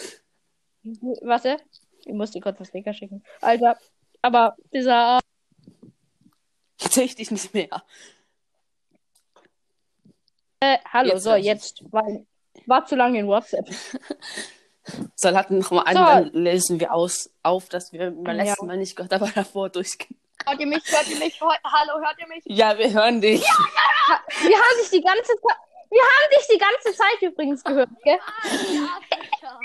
Warte. Ich muss dir kurz das Sticker schicken. Alter. Aber dieser. Jetzt sehe ich dich nicht mehr. Äh, hallo, Jetzt so, jetzt. War, war zu lange in WhatsApp. Soll hatten noch mal einen, So. dann lösen wir aus, auf, dass wir beim Ja. letzten Mal nicht gehört, aber davor durchgehen. Hört ihr mich? Hört ihr mich? Hallo, hört ihr mich? Ja, wir hören dich. Hört Wir haben dich die ganze Zeit. Wir haben dich die ganze Zeit übrigens gehört, gell? Arschlöcher.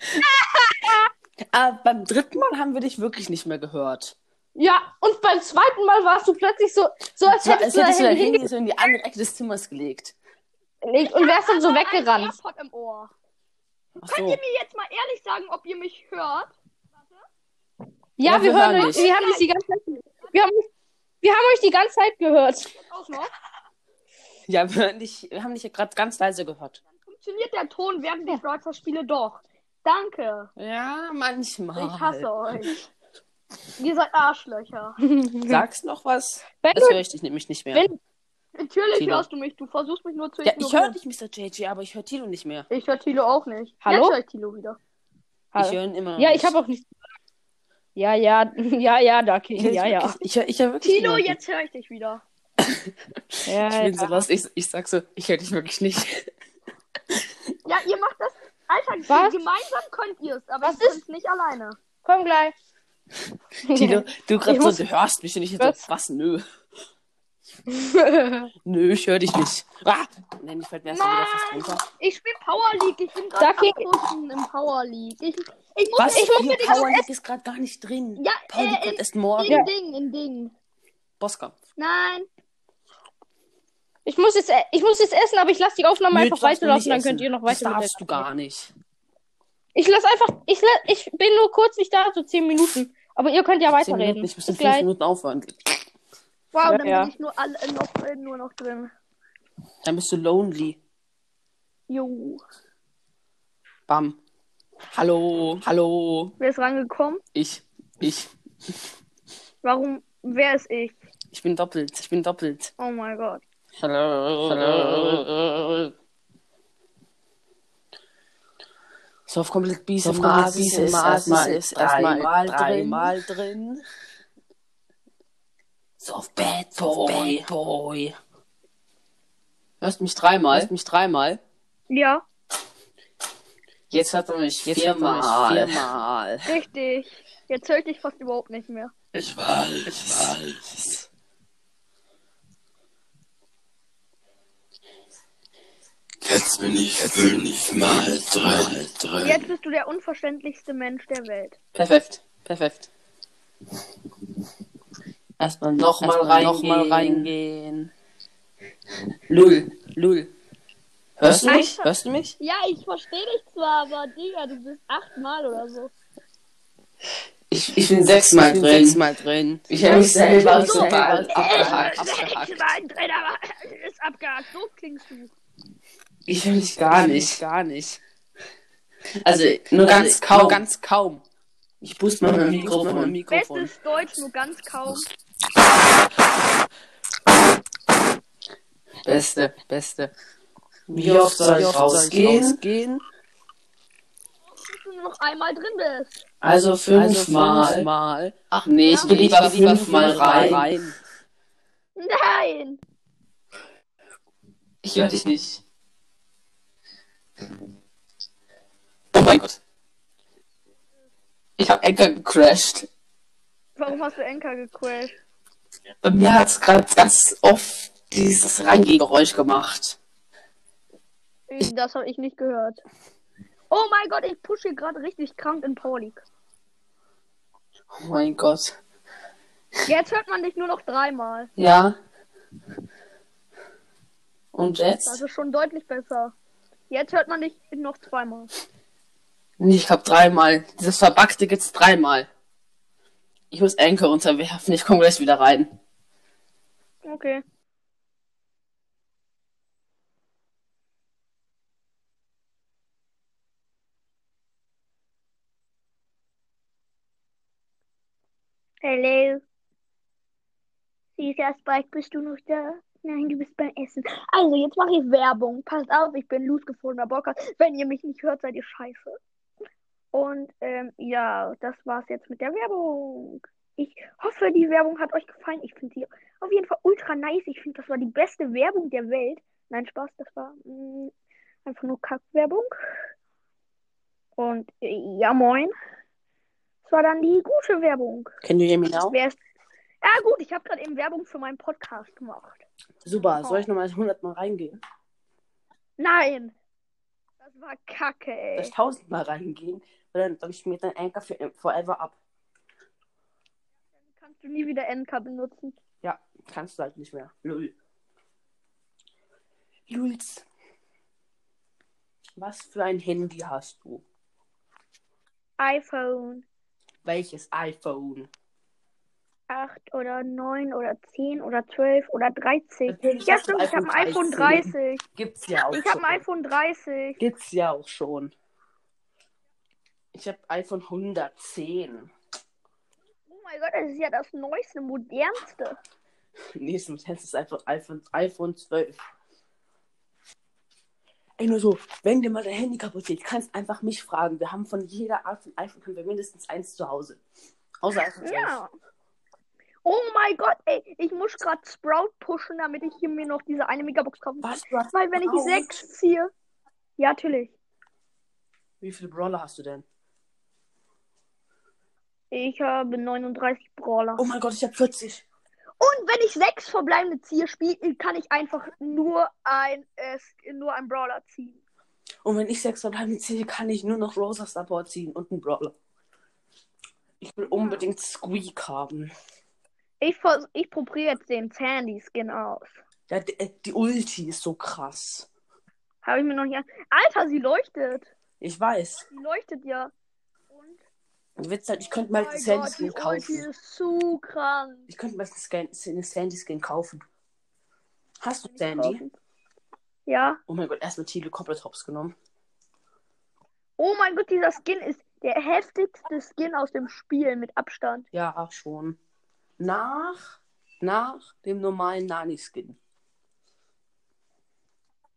Aber Ah, beim dritten Mal haben wir dich wirklich nicht mehr gehört. Ja, und beim zweiten Mal warst du plötzlich so, so als war, hättest als du hättest du dein Handy Handy so in die andere Ecke des Zimmers gelegt. hingelegt und wärst dann so weggerannt. Ein AirPod im Ohr. Ach Könnt so. ihr mir jetzt mal ehrlich sagen, ob ihr mich hört? Ja, Ja, wir, wir hören euch. Wir haben dich die ganze Zeit. Wir haben, wir haben euch die ganze Zeit gehört. Auch noch? Ja, wir, hören dich, wir haben dich gerade ganz leise gehört. Funktioniert der Ton während des Brawlers Spiele doch. Danke. Ja, manchmal. Ich hasse euch. Ihr seid Arschlöcher. Sagst noch was? Wenn Das höre ich dich nämlich nicht mehr. wenn- Natürlich Tilo. hörst du mich. Du versuchst mich nur zu ja, ich höre dich, Mr. JJ, aber ich höre Tilo nicht mehr. Ich höre Tilo auch nicht. Hallo? Jetzt höre ich Tilo wieder. Ich höre ihn immer noch ja, nicht. ich habe auch nicht. Ja, ja, ja, ja, Ducky. Ja, ja. wirklich- Ich ich hör wirklich Tilo, jetzt höre ich dich wieder. ja, Ich bin so ja. lost. Ich, ich sag so, ich höre dich wirklich nicht. Ja, ihr macht das. Alter, Was? gemeinsam könnt ihr es, aber Was ihr könnt es nicht alleine. Komm gleich. Tilo, du gerade so, du hörst mich und ich Was? so, was? Nö. Nö, ich höre dich nicht. Ah! Nein, ich fällt mir erst wieder fast runter. Ich spiele Power League. Ich bin gerade im Power League. Ich, ich muss, Was? ich muss die Power League ist gerade gar nicht drin. Ja, Power League äh, kommt in, erst morgen. in. Ding, in Ding. Bosskampf. Nein. Ich muss jetzt, äh, ich muss jetzt essen, aber ich lasse die Aufnahme Nö, einfach das weiterlaufen, dann könnt ihr noch Das weiter mit darfst du gar nicht. Ich lasse einfach, ich, la- ich bin nur kurz nicht da, so 10 Minuten. Aber ihr könnt ja weiterreden. Minuten, ich muss in Bis fünf gleich. Minuten aufhören. Wow, Ja, dann ja. bin ich nur, alle, äh, noch, äh, nur noch drin. Dann bist du lonely. Jo. Bam. Hallo, hallo. Wer ist rangekommen? Ich, ich, Warum? Wer ist ich? ich bin doppelt, ich bin doppelt. Oh mein Gott. Hallo. Hallo. So auf komplett Bies So Basis Bies ist erstmal ist erstmal dreimal dreimal drin. So auf Bad Boy. Bad Boy. Hörst mich dreimal? Hörst mich dreimal? Ja, Jetzt hat er mich Jetzt viermal. mich viermal. richtig. Jetzt höre ich dich fast überhaupt nicht mehr. Ich weiß, ich weiß. Jetzt bin ich fünfmal drin. drin. Jetzt bist du der unverständlichste Mensch der Welt. Perfekt, perfekt. Erstmal nochmal reingehen. noch mal reingehen. Lull. Lull. Hörst du mich? Hörst du mich? Ja, ich verstehe dich zwar, aber Digga, du bist achtmal oder so. Ich, ich bin sechsmal Ich bin drin. sechsmal drin. Ich habe mich selber So. Abgehakt. Sechsmal drin, aber ist abgehakt. So klingst du. Ich will mich gar nicht. Gar nicht. Also nur ganz Also, kaum. Nur ganz kaum. ich boost mal mein Ich mal mein Mikrofon. Mikrofon. Bestes Deutsch, nur ganz kaum. Beste. Beste. Wie oft soll ich ich rausgehen? rausgehen? Du nur noch einmal drin bist. Also Also fünfmal. fünfmal. Ach nee, ich Ja, will lieber Ich lieber fünfmal rein. Nein. Ich höre dich nicht. Oh mein Gott. Ich habe Enker gecrashed. Warum hast du Enker gecrashed? Bei mir hat es gerade ganz oft dieses Reingehgeräusch gemacht. Das habe ich nicht gehört. Oh mein Gott, ich pushe gerade richtig krank in Power League. Oh mein Gott. Jetzt hört man dich nur noch dreimal. Ja. Und Das jetzt? ist schon deutlich besser. Jetzt hört man dich noch zweimal. Nee, ich glaube dreimal. Dieses Verbackte gibt's dreimal. Ich muss Anchor unterwerfen. Ich komme gleich wieder rein. Okay. Hallo. Süßer Spike, bist du noch da? Nein, du bist beim Essen. Also, jetzt mache ich Werbung. Passt auf, ich bin losgefrorener Bocker. Wenn ihr mich nicht hört, seid ihr scheiße. Und ähm, ja, das war's jetzt mit der Werbung. Ich hoffe, die Werbung hat euch gefallen. Ich finde sie auf jeden Fall ultra nice. Ich finde, das war die beste Werbung der Welt. Nein, Spaß, das war mh, einfach nur Kackwerbung. Und äh, ja, moin. Das war dann die gute Werbung. You hear me now? Wer ist, Ja, gut, ich habe gerade eben Werbung für meinen Podcast gemacht. Super, soll ich nochmal 100 Mal reingehen? Nein! Das war kacke, Soll ich ey. 1000 Mal reingehen? Weil dann, dann schmiert dein Anker für forever ab. Kannst du nie wieder NK benutzen. Ja, kannst du halt nicht mehr. Lull. Lulz. Was für ein Handy hast du? iPhone Welches iPhone? 8 oder 9 oder 10 oder 12 oder 13. Natürlich Ja, stimmt, ich habe ein iPhone 13. 30. Gibt's ja auch Ich habe ein iPhone 30. Gibt's ja auch schon. Ich habe iPhone 110. Oh mein Gott, das ist ja das neueste, modernste. Nächstes Mal ist einfach iPhone, iPhone 12. Ey, nur so, wenn dir mal dein Handy kaputt geht, kannst einfach mich fragen. Wir haben von jeder Art von iPhone haben wir mindestens eins zu Hause. Außer iPhone 12. Ja. Oh mein Gott, ey, ich muss gerade Sprout pushen, damit ich hier mir noch diese eine Megabox kaufen kann. Was? Du hast Weil wenn ich Sprout? sechs ziehe. Ja, natürlich. Wie viele Brawler hast du denn? Ich habe 39 Brawler. Oh mein Gott, ich habe 40. Und wenn ich sechs verbleibende ziehe, spiel, kann ich einfach nur ein, äh, nur ein Brawler ziehen. Und wenn ich sechs verbleibende ziehe, kann ich nur noch Rosa Support ziehen und einen Brawler. Ich will unbedingt Squeak haben. Ich, vers- ich probiere jetzt den Sandy-Skin aus. Ja, die, äh, die Ulti ist so krass. Habe ich mir noch nicht an. Alter, sie leuchtet. Ich weiß. Sie leuchtet ja. Und Der Witz halt, ich könnte mal oh den mein Sandy Gott, die Ulti kaufen. ist zu krank. Ich könnte mal den Scan- den Sandy Skin kaufen. Hast du Sandy? Ja. Oh mein Gott, erstmal Tilo komplett hops genommen. Oh mein Gott, dieser Skin ist der heftigste Skin aus dem Spiel mit Abstand. Ja, schon. Nach, nach dem normalen Nani-Skin.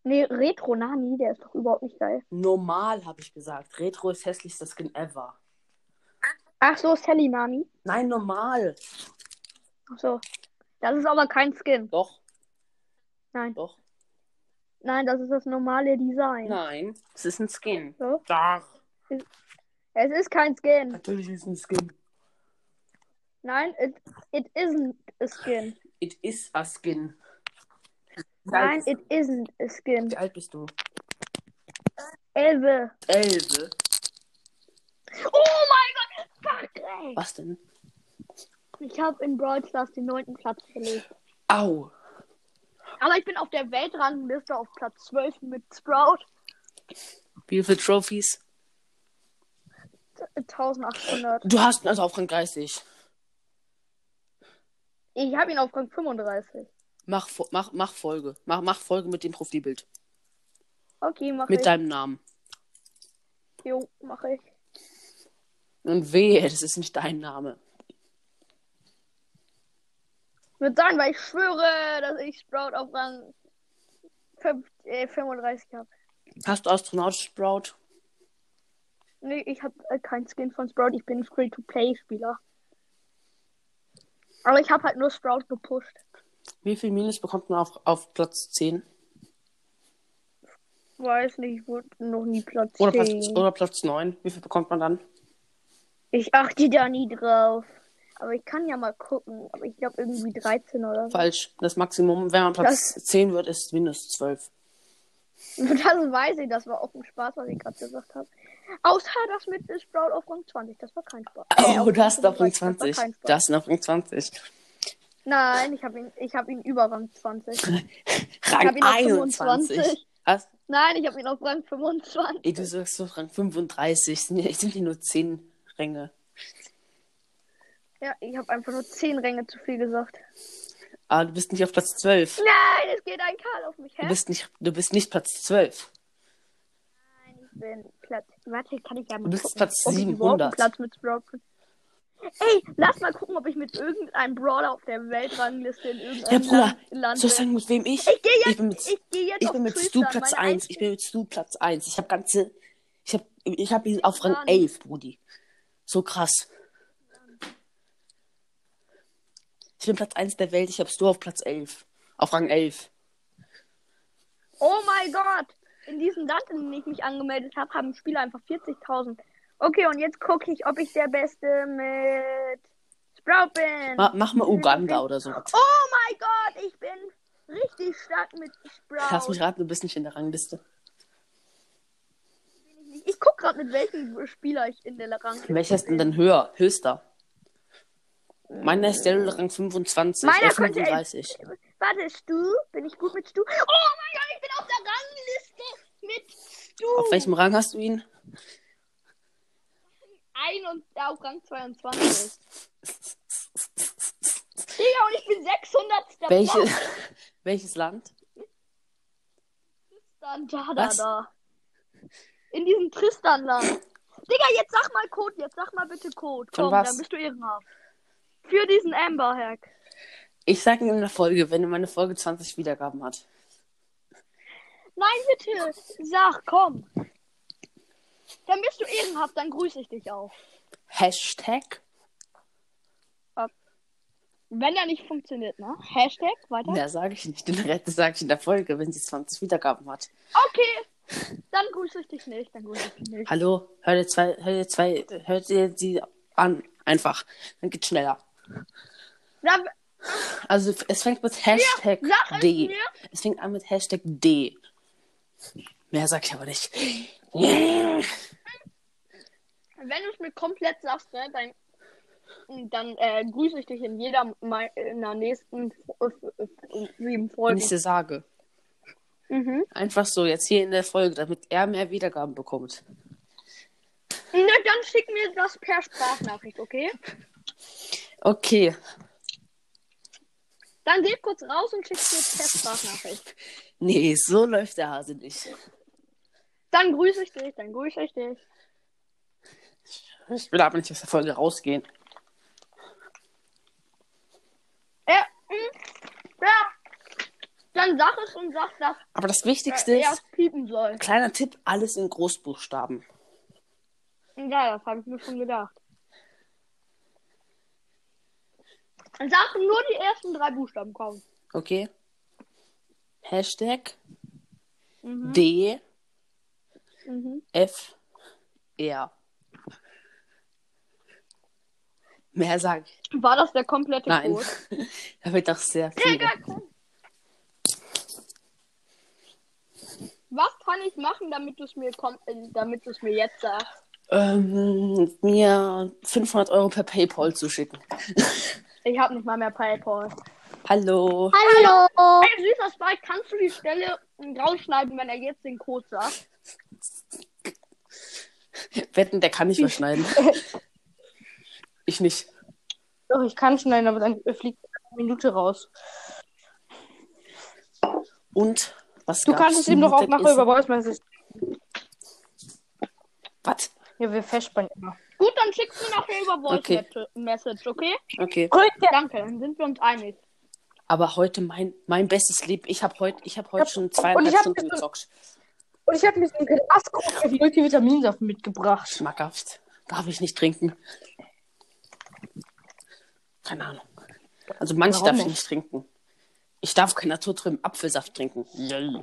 Nee, Retro Nani, der ist doch überhaupt nicht geil. Normal, habe ich gesagt. Retro ist hässlichster Skin ever. Ach so, Sally Nani. Nein, normal. Ach so. Das ist aber kein Skin. Doch, Nein. doch. Nein, das ist das normale Design. Nein, es ist ein Skin. So. Doch. Es ist kein Skin. Natürlich ist es ein Skin. Nein, it, it isn't a skin. It is a Skin. Nein, it isn't a skin. Wie alt bist du? Elbe. Elbe. Oh mein Gott! Fuck, ey. Was denn? Ich habe in Brawl Stars den neunten Platz verlegt. Au. Aber ich bin auf der Weltrangliste auf Platz 12 mit Sprout. Wie viele Trophies? 1800. Du hast also auf Rang 30. Ich habe ihn auf Rang 35. Mach, mach, mach Folge. Mach, mach Folge mit dem Profilbild. Okay, mach Mit ich. deinem Namen. Jo, mach ich. Und wehe, das ist nicht dein Name. Wird sein, weil ich schwöre, dass ich Sprout auf Rang 5, äh, 35 habe. Hast du Astronaut Sprout? Nee, ich habe äh, kein Skin von Sprout. Ich bin ein Free-to-Play-Spieler. Aber ich habe halt nur Sprout gepusht. Wie viel Minus bekommt man auf, auf Platz 10? Weiß nicht, ich wurde noch nie Platz Oder Platz, 10. oder Platz 9? Wie viel bekommt man dann? Ich achte da nie drauf. Aber ich kann ja mal gucken. Aber ich glaube irgendwie 13 oder so. Falsch. Das Maximum, wenn man Platz 10 wird, ist minus 12. Das weiß ich. Das war auch ein Spaß, was ich gerade gesagt habe. Außer das mit Sprout auf Rang 20. Das war kein Spaß. Oh, du hast ihn auf Rang 35, das war 20. kein Spaß. Du hast ihn auf Rang 20. Nein, ich habe ihn, ich hab ihn über Rang 20. Rang auf 21. 25. Was? Nein, ich habe ihn auf Rang 25. Ey, du sagst so Rang 35. Sind ja- sind hier nur 10 Ränge. Ja, ich habe einfach nur 10 Ränge zu viel gesagt. Aber du bist nicht auf Platz 12. Nein, es geht ein Karl auf mich, hä? Du bist nicht, du bist nicht Platz 12. Nein, ich bin Platz. Warte, kann ich ja mal Du bist gucken, Platz ob ich überhaupt einen 700. Platz mit. Ey, lass mal gucken, ob ich mit irgendeinem Brawler auf der Weltrangliste in Ja, irgendeinem Bruder, Land, soll ich sagen, mit wem ich? Ich gehe jetzt, ich bin mit, ich jetzt ich bin mit Stu Platz meine 1. Ich bin mit Stu Platz 1. Ich habe ganze. Ich habe ich hab ihn auf Rang Gar nicht. 11, Brudi. So krass. Ich bin Platz 1 der Welt. Ich habe Stu auf Platz 11. Auf Rang 11. Oh mein Gott! In diesem Land, in dem ich mich angemeldet habe, haben Spieler einfach 40.000. Okay, und jetzt gucke ich, ob ich der Beste mit Sprout bin. Ma mach mal Uganda oder so. Oh mein Gott, ich bin richtig stark mit Sprout. Lass mich raten, du bist nicht in der Rangliste. Ich guck gerade mit welchem Spieler ich in der Rangliste Welcher ist denn denn höher? Höchster. Meiner ist Daryl Rang 25, Meiner er könnte 35. Warte, Stu? Bin ich gut mit Stu? Oh mein Gott, ich bin auf der Rangliste mit Stu. Auf welchem Rang hast du ihn? Ein und auf Rang 22. Digga, und ich bin 600. Welche, welches Land? Tristan, da, da, Was? da. In diesem Tristan-Land. Digga, jetzt sag mal Code, jetzt sag mal bitte Code. Von Komm, was? dann bist du ehrenhaft. Für diesen Amber-Hack. Ich sag in der Folge, wenn meine Folge 20 Wiedergaben hat. Nein, bitte. Sag, komm. Dann bist du ehrenhaft, dann grüße ich dich auch. Hashtag? Wenn er nicht funktioniert, ne? Hashtag, weiter. Ja, sage ich nicht. Den Rest sage ich in der Folge, wenn sie 20 Wiedergaben hat. Okay. Dann grüße ich dich nicht, dann grüße ich dich nicht. Hallo, hör dir zwei, hör dir zwei, hört dir sie an. Einfach. Dann geht's schneller. Dann, Also es fängt mit Hashtag es D. Es fängt an mit Hashtag D. Mehr sag ich aber nicht. wenn du es mir komplett sagst, ne, dann, dann äh, grüße ich dich in jeder mei- in der nächsten äh, äh, sieben Folgen. ich dir sage. Mhm. Einfach so, jetzt hier in der Folge, damit er mehr Wiedergaben bekommt. Ne, dann schick mir das per Sprachnachricht, okay? Okay. Dann geh kurz raus und schick mir per Sprachnachricht. Nee, so läuft der Hase nicht. Dann grüße ich dich, dann grüße ich dich. Ich will aber nicht aus der Folge rausgehen. Ja, mm, ja. Dann sag es und sag, dass Aber das er Wichtigste ist, erst piepen soll. kleiner Tipp, alles in Großbuchstaben. Ja, das habe ich mir schon gedacht. Sag nur die ersten drei Buchstaben, komm. Okay? Hashtag Mhm. D Mhm. F R. Mehr sag ich. War das der komplette Nein. Code? da wird doch sehr viel. Was kann ich machen, damit du es mir äh, damit du es mir jetzt sagst? Ähm, mir 500 Euro per PayPal zu schicken. Ich habe nicht mal mehr PayPal. Hallo. Hallo. Hey, süßer Spike, kannst du die Stelle rausschneiden, wenn er jetzt den Code sagt? Wetten, der kann nicht verschneiden. ich nicht. Doch, ich kann schneiden, aber dann fliegt eine Minute raus. Und was Du kannst es ihm doch auch nachher über Voice Message. Was? Ja, wir festspannen immer. Gut, dann schickst du nachher über Voice Okay. Message, okay? Okay. Danke, dann sind wir uns einig. Aber heute mein, mein bestes Leben. Ich habe heute ich hab heute schon zweieinhalb ich hab Stunden gestern- gezockt. Und ich habe mir so einen Glaskuchen Multivitaminsaft mitgebracht. Schmackhaft. Darf ich nicht trinken. Keine Ahnung. Also manche Warum darf ich nicht? trinken. Ich darf keinen naturtrüben Apfelsaft trinken. Yay.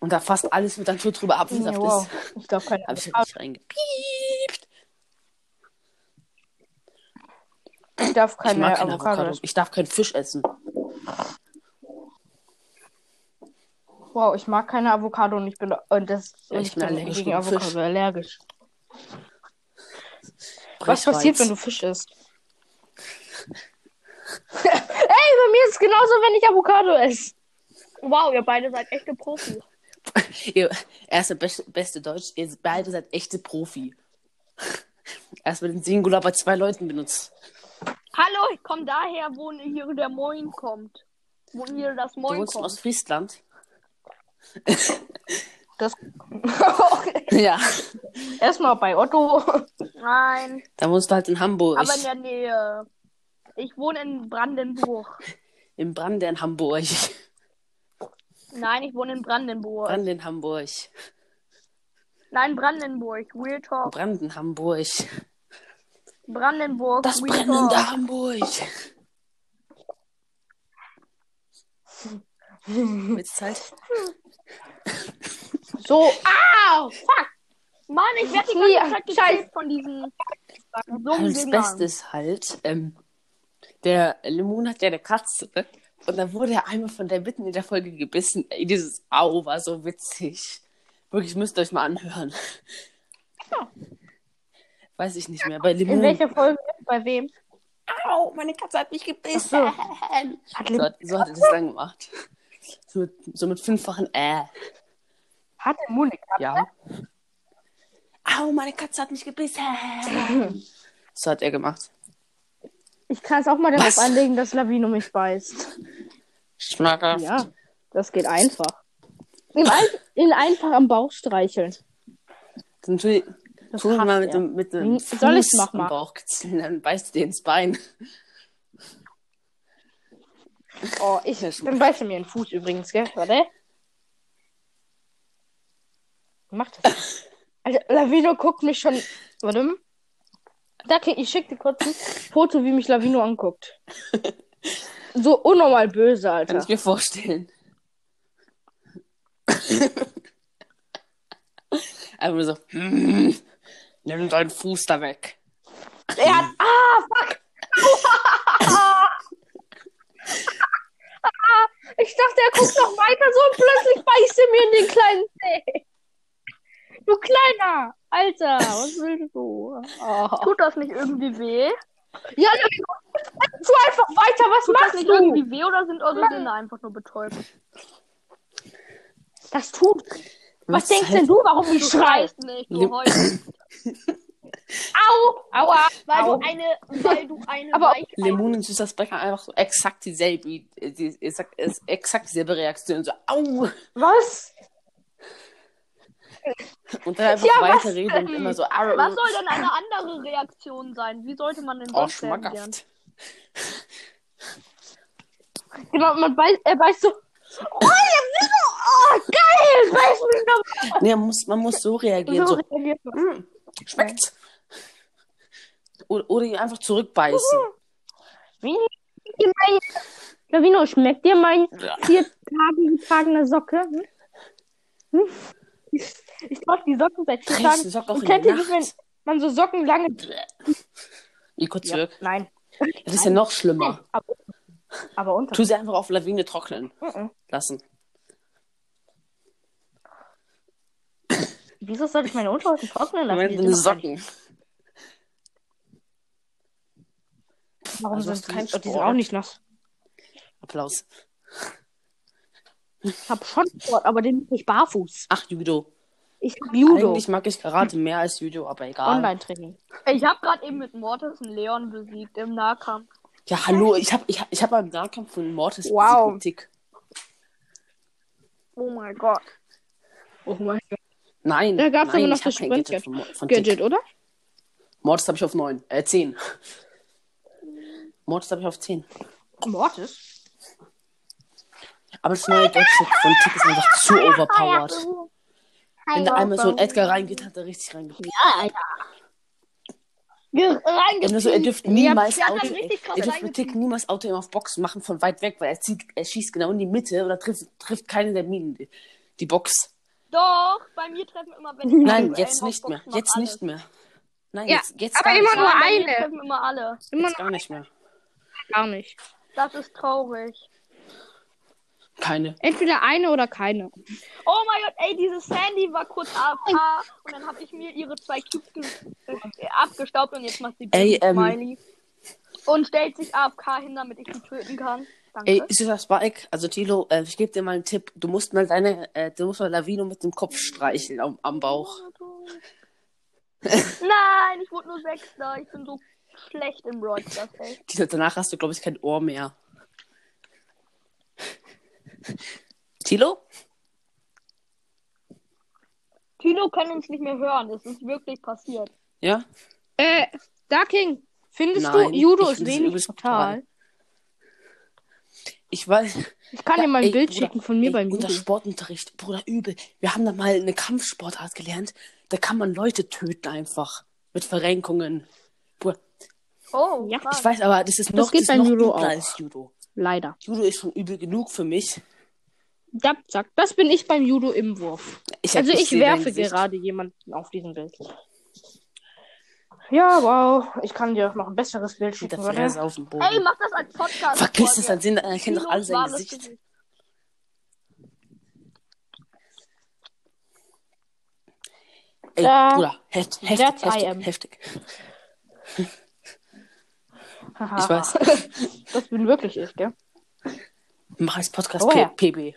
Und da fast alles mit naturtrüber Apfelsaft Ja, wow. ist, Ich glaube keine habe ich nicht reingepiept. Ich darf Ich keine mag keine Avocado. Avocado. Ich darf keinen Fisch essen. Wow, ich mag keine Avocado und ich bin und das Ja, ich bin allergisch gegen gegen Avocado Fisch. allergisch. Was passiert, wenn du Fisch isst? Ey, bei mir ist es genauso, wenn ich Avocado esse. Wow, ihr beide seid echte Profis. Ihr, erste beste, beste Deutsch, ihr beide seid echte Profi. Erst mit dem Singular bei zwei Leuten benutzt. Hallo, ich komme daher, wo hier der Moin kommt. Wo hier das Du Moin wohnst in kommt. Ostfriesland? Das Ja. erstmal bei Otto. Nein, Da wohnst du halt in Hamburg. aber in der Nähe. Ich wohne in Brandenburg. In Hamburg. Nein, ich wohne in Brandenburg. Brande in Hamburg. Nein, Brandenburg. Real Talk. Branden Hamburg. Brandenburg. Das brennende Talk. Hamburg. Witzeit. So, ah, fuck. Mann, ich werde die ganze Zeit gekillt von diesen. So Also das Beste ist halt, ähm, der Lemon hat ja eine Katze. ne? Und dann wurde er einmal von der mitten in der Folge gebissen. Ey, dieses Au war so witzig. Wirklich, müsst ihr euch mal anhören. Weiß ich nicht mehr. Bei Lemon. In welcher Folge? Bei wem? Au, meine Katze hat mich gebissen. Hat, So, hat, so hat er das dann gemacht. So mit, so mit fünffachen Äh. hat der Mund gehabt? Ja. Au, meine Katze hat mich gebissen. So hat er gemacht. Ich kann es auch mal darauf Was? anlegen, dass Lavino mich beißt. Schmackhaft. Ja, das geht einfach. Ihn, ein, ihn einfach am Bauch streicheln. Tu, Das tu mal mit dem, mit dem Soll Fuß ich's noch im machen? Bauch kitzeln, dann beißt du dir ins Bein. Oh, ich, dann beißt er mir den Fuß übrigens, gell? Warte. Mach das. Also, Lavino guckt mich schon. Warte. mal. Da, krieg- ich schick dir kurz ein Foto, wie mich Lavino anguckt. So unnormal böse, Kann Alter. ich mir vorstellen. Einfach nur so, "Hm, nimm deinen Fuß da weg. Er hat. Ah, fuck! Ich dachte, er guckt noch weiter so und plötzlich beißt er mir in den kleinen Zeh. Du kleiner! Alter, was willst du? Oh. Tut das nicht irgendwie weh? Ja, tu einfach weiter, was Tut das machst nicht du? irgendwie weh oder sind eure Sinne einfach nur betäubt? Das tut. Was Was denkst halt- denn du, warum ich Du schreie? schreist nicht, du heulst. Au! Aua! Weil Au. du eine, weil du eine Aber- Weichei- Lemon und süßer Sprecher einfach so exakt dieselbe, äh, die, exakt, ist exakt dieselbe Reaktion. So, au! Was? Und dann einfach Ja, was weiterreden und immer so, au. Was soll denn eine andere Reaktion sein? Wie sollte man denn Oh, sonst reagieren? schmackhaft. Genau, man beißt, er beißt so. Oh, ja, oh, geil! Beiß mich noch. Nee, man muss, man muss so reagieren. So So, reagiert man. Hm, schmeckt's? Oder, oder ihn einfach zurückbeißen. Wie mein, Lavino, schmeckt dir mein vier Tage getragene Socke? Hm? Hm? Ich, ich trage die Socken seit vier Tagen. Socken auch kennt ihr nicht, wenn man so Socken lange. Wie kurz Ja, zurück. nein. Das ist ja noch schlimmer. Aber, aber unter. Tu sie einfach auf Lawine trocknen Mhm. lassen. Wieso soll ich meine Unterhosen trocknen lassen? Moment, nicht- Socken. Warum Also sind keinen oh, die sind Sport. auch nicht nass? Applaus. Ich hab schon Sport, aber den mache ich barfuß. Ach, Judo. Ich hab Judo. Eigentlich mag ich Karate mehr als Judo, aber egal. Online-Training. Ich habe gerade eben mit Mortis einen Leon besiegt im Nahkampf. Ja, hallo, ich habe ich hab, ich hab beim Nahkampf von Mortis Wow. besiegt. Oh mein Gott. Oh mein Gott. Nein, Da gab's nein, aber noch ich hab das kein Sprint Gadget von, von. Gadget, oder? Mortis habe ich auf 9. Äh, 10. Mortis habe ich auf 10. Mortis? Aber das neue Gadget von Tick ist einfach zu overpowered. Wenn da einmal so ein Edgar reingeht, hat er richtig reingepackt. Reingezogen. Also er dürfte niemals hat Auto, er mit Tick niemals Auto immer auf Box machen von weit weg, weil er zieht, er schießt genau in die Mitte oder trifft, trifft keine der Minen die, die Box. Doch, bei mir treffen immer, wenn ich Nein, jetzt nicht mehr. Jetzt alles. nicht mehr. Nein, Ja, jetzt, jetzt aber gar immer nicht nur. Ja, bei mir eine. treffen immer alle. Immer Jetzt gar nicht mehr. gar nicht. Das ist traurig. Keine. Entweder eine oder keine. Oh mein Gott, ey, diese Sandy war kurz AFK und dann habe ich mir ihre zwei Cubes äh, abgestaubt und jetzt macht sie Ey, ähm, Smiley. Und stellt sich AFK hin, damit ich sie töten kann. Danke. Ey, ist das Spike? Also Tilo, äh, ich gebe dir mal einen Tipp. Du musst mal deine, äh, du musst mal Lavino mit dem Kopf streicheln am, am Bauch. Nein, ich wurde nur Sechster. Ich bin so schlecht im Brawl. Tilo, danach hast du, glaube ich, kein Ohr mehr. Tilo? Tino kann uns nicht mehr hören. Es ist wirklich passiert. Ja? Äh, Darking, findest Nein, du, Judo ist wenig total? Ich weiß. Ich kann Ja, dir mal ein ey, Bild Bruder, schicken von mir ey, beim Unter Judo. Sportunterricht, Bruder, übel. Wir haben da mal eine Kampfsportart gelernt. Da kann man Leute töten einfach. Mit Verrenkungen. Bruder, Oh, Ja, ich weiß aber, das ist noch, geht das ist beim noch Judo übler auch. als Judo. Leider. Judo ist schon übel genug für mich. Ja, zack. Das bin ich beim Judo im Wurf. Ich Also ich werfe gerade jemanden auf diesem Bild. Ja, wow. Ich kann dir noch ein besseres Bild schicken, der warte. Fresse auf dem Boden. Ey, mach das als Podcast. Vergiss es, dann sehen, dann erkennen doch alle sein Gesicht. Ey, Da- Bruder, heft, heftig, I heftig, heftig. Haha. Ich weiß. Das bin wirklich ich, gell? Mach als Podcast Woher? P PB.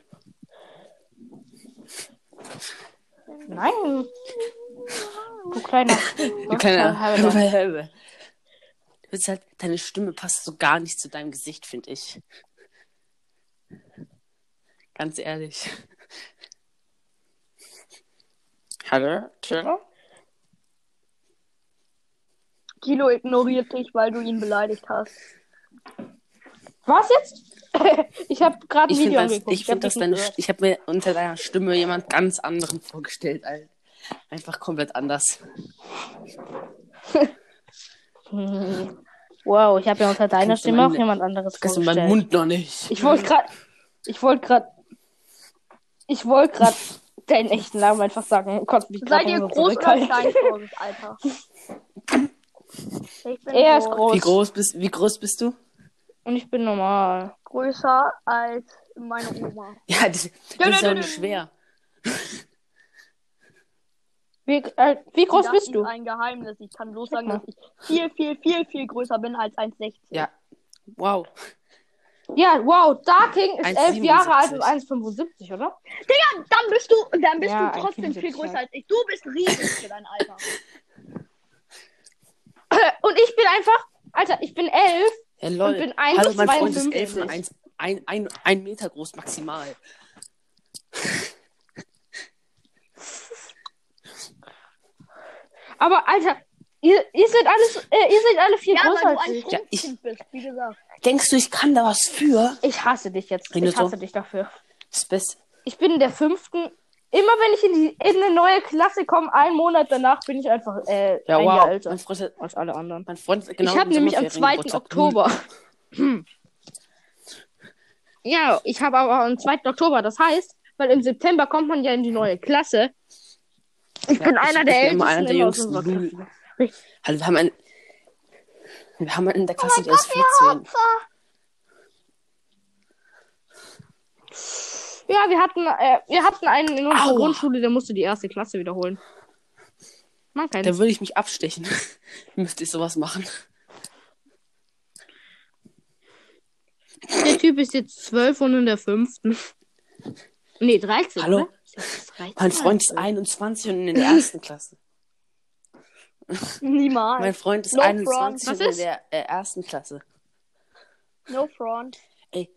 Nein. Du kleiner. Du kleiner halber- halbe, halt, deine Stimme passt so gar nicht zu deinem Gesicht, finde ich. Ganz ehrlich. Hallo, Tilo? Kilo ignoriert dich, weil du ihn beleidigt hast. Was jetzt? ich habe gerade ein Ich Video angeguckt. ich hab nicht ich habe mir unter deiner Stimme jemand ganz anderen vorgestellt, Alter. Einfach komplett anders. Wow, ich habe ja unter deiner Stimme auch meine- jemand anderes Kannst du meinen Mund noch nicht. Ich wollte gerade, ich wollte gerade, ich wollte gerade deinen echten Namen einfach sagen. Konnte mich grad Seid ihr groß oder klein Alter? Er ist groß. groß. Wie groß bist, wie groß bist du? Und ich bin normal. Größer als meine Oma. Ja, das, das ist ja auch nicht schwer. Wie, äh, wie groß das bist ist du? ein Geheimnis. Ich kann bloß sagen, dass ich viel, viel, viel, viel größer bin als 1,60. Ja. Wow. Ja, wow, Darking ist 1,77. elf Jahre alt und 1,75, oder? Dann bist du, dann bist Ja, du trotzdem 1,75 viel größer halt. als ich. Du bist riesig für dein Alter. Und ich bin einfach, Alter, ich bin elf. Ja, lol. Und bin Hallo, mein Freund ist 1,52. 11 und 1, ein, ein, ein Meter groß maximal. Aber Alter, ihr, ihr seid alles, äh, ihr seid alle viel Ja, größer weil du als ein ich. Ja, ich- bist, wie gesagt. Denkst du, ich kann da was für? Ich hasse dich jetzt. Ich hasse so- dich dafür. Das Beste. Ich bin in der fünften. Immer wenn ich in, die, in eine neue Klasse komme, einen Monat danach bin ich einfach äh, Ja, ein wow. Jahr älter Mein Freund, als alle anderen. mein Freund genau ich habe im nämlich am Sommerferien 2. Geburtstag. Oktober. ja, ich habe aber am 2. Oktober. Das heißt, weil im September kommt man ja in die neue Klasse. Ich Ja, bin einer ich der bin ältesten einer der jüngsten. Also, wir haben ein, wir haben einen in der Klasse, der ist 14. Ja, wir hatten, äh, wir hatten einen in unserer Aua. Grundschule, der musste die erste Klasse wiederholen. Man kennt's. Da würde ich mich abstechen. Müsste ich sowas machen. Der Typ ist jetzt zwölf und in der fünften. Nee, 13. Hallo? Oder? Ist jetzt 13 Mein Freund ist oder 21 und in der ersten Klasse. Niemals. Mein Freund ist No 21 front. und in der äh, ersten Klasse. No front. Ey.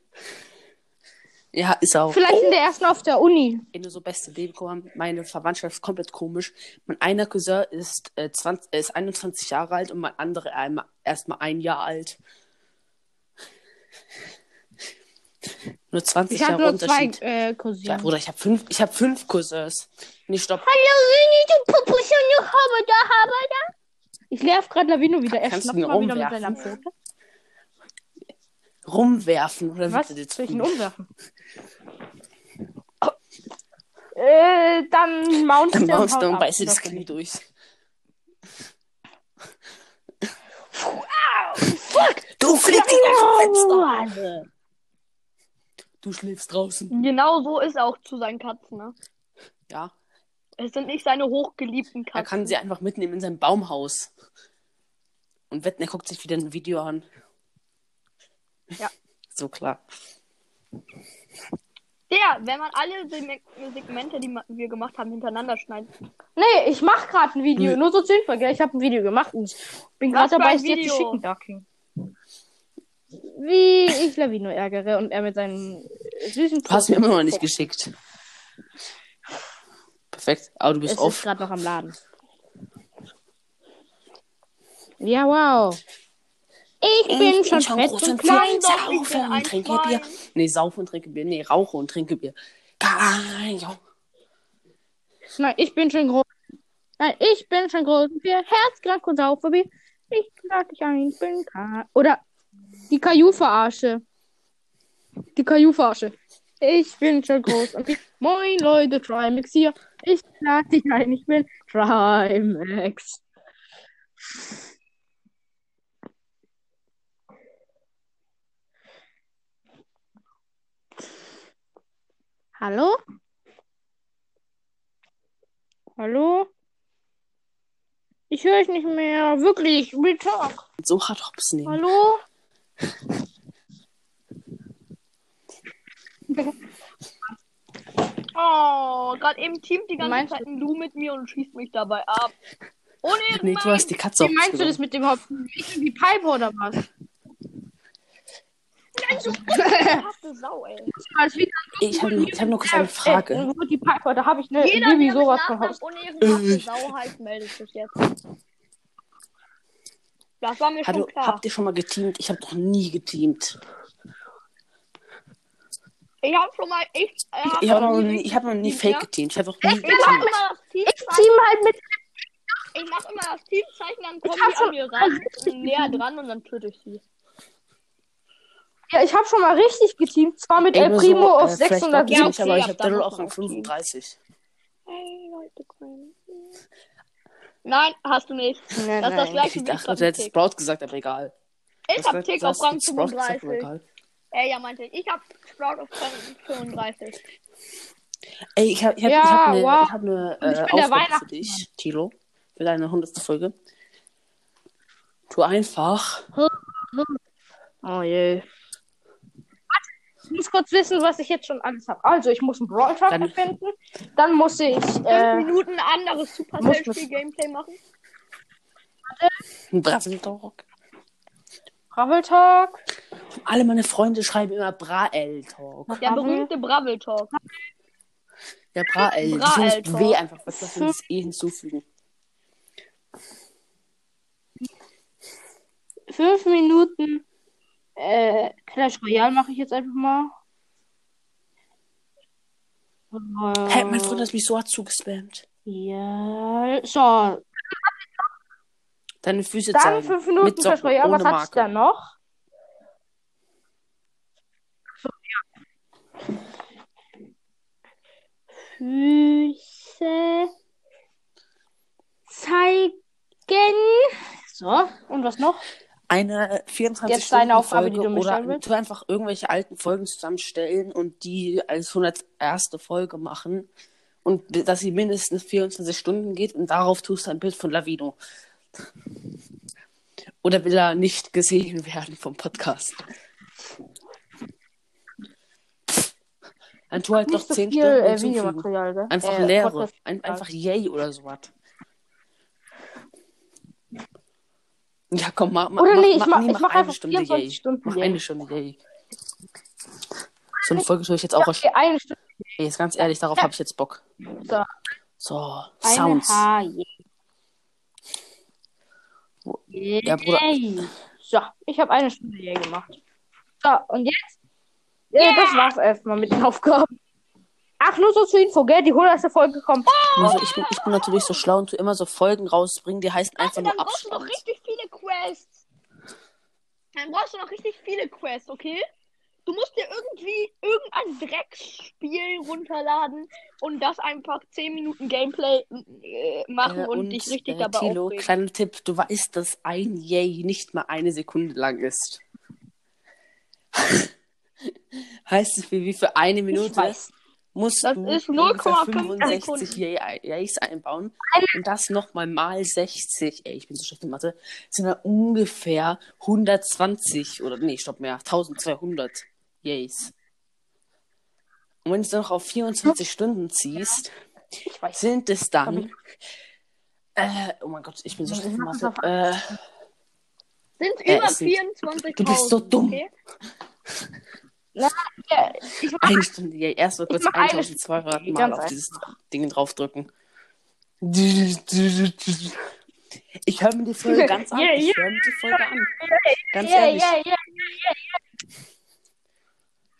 Ja, ist auch. Vielleicht in der ersten auf der Uni. Ey, nur so beste Deko haben. Meine Verwandtschaft ist komplett komisch. Mein einer Cousin ist, äh, 20, äh, ist 21 Jahre alt und mein anderer einmal, erst mal ein Jahr alt. Nur 20 Ich Jahre nur zwei Unterschied. äh, Ja, Cousinen. Bruder, ich habe fünf, ich hab fünf Cousins. Nee, stopp. Ich nerv gerade Lavino wieder. Er Kannst du schnappt ihn mal wieder mit rumwerfen? seiner Pfote. Rumwerfen oder Was? Soll ich ihn umwerfen? Äh, dann mounts Dann der und du beißt dir das Das Knie durch. Du fliegst aus dem Fenster. Du schläfst draußen. Genau so ist er auch zu seinen Katzen, ne? Ja, Es sind nicht seine hochgeliebten er Katzen. kann sie einfach mitnehmen in sein Baumhaus. Und wetten, er guckt sich wieder ein Video an. Ja. So klar. Der, wenn man alle Seg- Segmente, die wir gemacht haben, hintereinander schneidet. Nee, ich mach gerade ein Video. Hm. Nur so Info, gell? Ich habe ein Video gemacht und bin gerade dabei, es dir zu schicken, Darking. Wie ich Lavino ärgere und er mit seinen süßen Du hast mir immer noch nicht geschickt. Perfekt. Aber du Es bist ist off. gerade noch am Laden. Ja, wow. Ich, bin schon fett groß und und klein. ich bin Saufen ein und trinke Schwein. Bier. Nee, saufen und trinke Bier. Nee, rauche und trinke Bier. Geil. Nein, ich bin schon groß. Nein, ich bin schon groß. Wir herzkrank und saufen Bier. Ich lade dich ein, bin Ka Oder die Kaju-Verarsche. Die Kaju-Verarsche. Ich bin schon groß. Und Moin Leute, Trimax hier. Ich lade dich ein, ich bin Trimax. Hallo? Hallo? Ich höre euch nicht mehr. Wirklich, ich. So hart hops nehmen. Hallo? Oh, gerade eben teamt die ganze Meinst Zeit ein Lu mit mir und schießt mich dabei ab. Ohne Nee, du hast die Katze Wie meinst du das mit dem Hopfen? Ich bin wie Pipe oder was? verhafte Sau, ey. Als wie Ich habe ich hab nur kurz eine Äh, Frage. wo die Pipe, da habe ich eine Jeder, mit sowas von Hopfen. ohne ehrenhafte Sau heißt, meldet sich jetzt. Das war mir schon Hallo, klar. habt ihr schon mal geteamt? Ich habe noch nie geteamt. Ich hab schon mal echt. Äh, Ich habe noch, nie ich hab noch nie Fake ja? geteamt. Ich habe noch nie Ich mach geteamt. immer das Team. Ich team halt mit. Ich mach immer das Teamzeichen, dann kommen hab die an schon- mir ran, näher dran und dann töte ich sie. Ja, ich habe schon mal richtig geteamt. Zwar mit El Primo so, auf äh, vielleicht glaubt ihr 607. nicht, aber ich ab habe dann Daryl auf auch teamen. 35. Hey, Leute, Nein, hast du nicht. Nein, Das ist das gleiche Ich ich dachte, du hättest Tick. Sprout gesagt, aber egal. Ich hab Tick auf Rang 35. egal. Äh, ja, meinte ich. Ich hab Sprout auf Rang 35. Ey, ich habe ich hab, Ja, ich hab eine, wow. ich hab eine ich äh, bin der Aufgabe für dich, Tilo. Für deine 100. Folge. Tu einfach. Oh je. Ich muss kurz wissen, was ich jetzt schon alles habe. Also, ich muss einen Brawl Talk Dann- erfinden. Dann muss ich. Fünf Äh, Minuten anderes muss Supercell-Spiel-Gameplay machen. Ein Bravel Talk. Brawl Talk. Alle meine Freunde schreiben immer Brael Talk. Der Bravel. berühmte Bravel Talk. Ja, Brael. Brael sind Talk. W einfach. Was wir das eh hinzufügen? Fünf Minuten. Äh, Clash Royale mache ich jetzt einfach mal. Hä, mein Freund hat mich so hart zugespammt. Ja. So, Deine Füße dann zeigen. fünf Minuten Mit Clash Royale. Was Marke. da noch? So, ja. Füße zeigen. So, und was noch? Eine 24 Jetzt deine Stunden Aufgabe, die Folge du mir oder stellen willst. einfach irgendwelche alten Folgen zusammenstellen und die als 101. Folge machen und dass sie mindestens 24 Stunden geht und darauf tust du ein Bild von Lavino. Oder will er nicht gesehen werden vom Podcast? Dann tu halt noch so 10 viel Stunden äh. Videomaterial? Einfach äh. Podcast- Ein, einfach Yay oder sowas. Ja, komm, mach, mach, Oder mach, nee, ich mach- nee, ich mach eine Stunde 24 Yay. Stunden mach Yay. eine Stunde Yay. So eine Folge tue ich jetzt auch. Okay, eine Stunde. Ey, jetzt ganz ehrlich, darauf habe ich jetzt Bock. So, So, eine Sounds. H. Yeah. Ja, Bruder. Yay. So, ich habe eine Stunde Yay gemacht. So, und jetzt? Ja, das war's erstmal mit den Aufgaben. Ach, nur so zur Info, gell? Die 100. Folge kommt. Also ich, bin, ich bin natürlich so schlau und tu immer so Folgen rausbringen, die heißen einfach nur Dann brauchst du noch Abstand. richtig viele Quests. Dann brauchst du noch richtig viele Quests, okay? Du musst dir irgendwie irgendein Drecksspiel runterladen und das einfach 10 Minuten Gameplay äh, machen Äh, und, dich richtig äh, dabei Tilo, aufregen. kleiner Tipp, du weißt, dass ein Yay nicht mal eine Sekunde lang ist. heißt es, wie, wie für eine Minute Ich weiß. Musst Das du ist ungefähr 0,5 65 Sekunden. Yay, Yays einbauen und das nochmal mal 60, ey, ich bin so schlecht in Mathe, sind dann ungefähr 120 oder nee, stopp mehr, 1200 Yays. Und wenn du es dann noch auf 24 Stunden ziehst, sind es dann. Äh, oh mein Gott, ich bin so schlecht in Mathe. Äh, Sind Äh, über sind- 24.000. Du bist so dumm. Okay? Ja, ich mach, eine Stunde, ja, erst mal kurz mach eine 1200 Stunde, Mal ganz auf dieses Ding draufdrücken. Ich höre mir die Folge ganz an. Yeah, Ich yeah. höre mir die Folge an. Ganz yeah, ehrlich. yeah, yeah, yeah, yeah, yeah.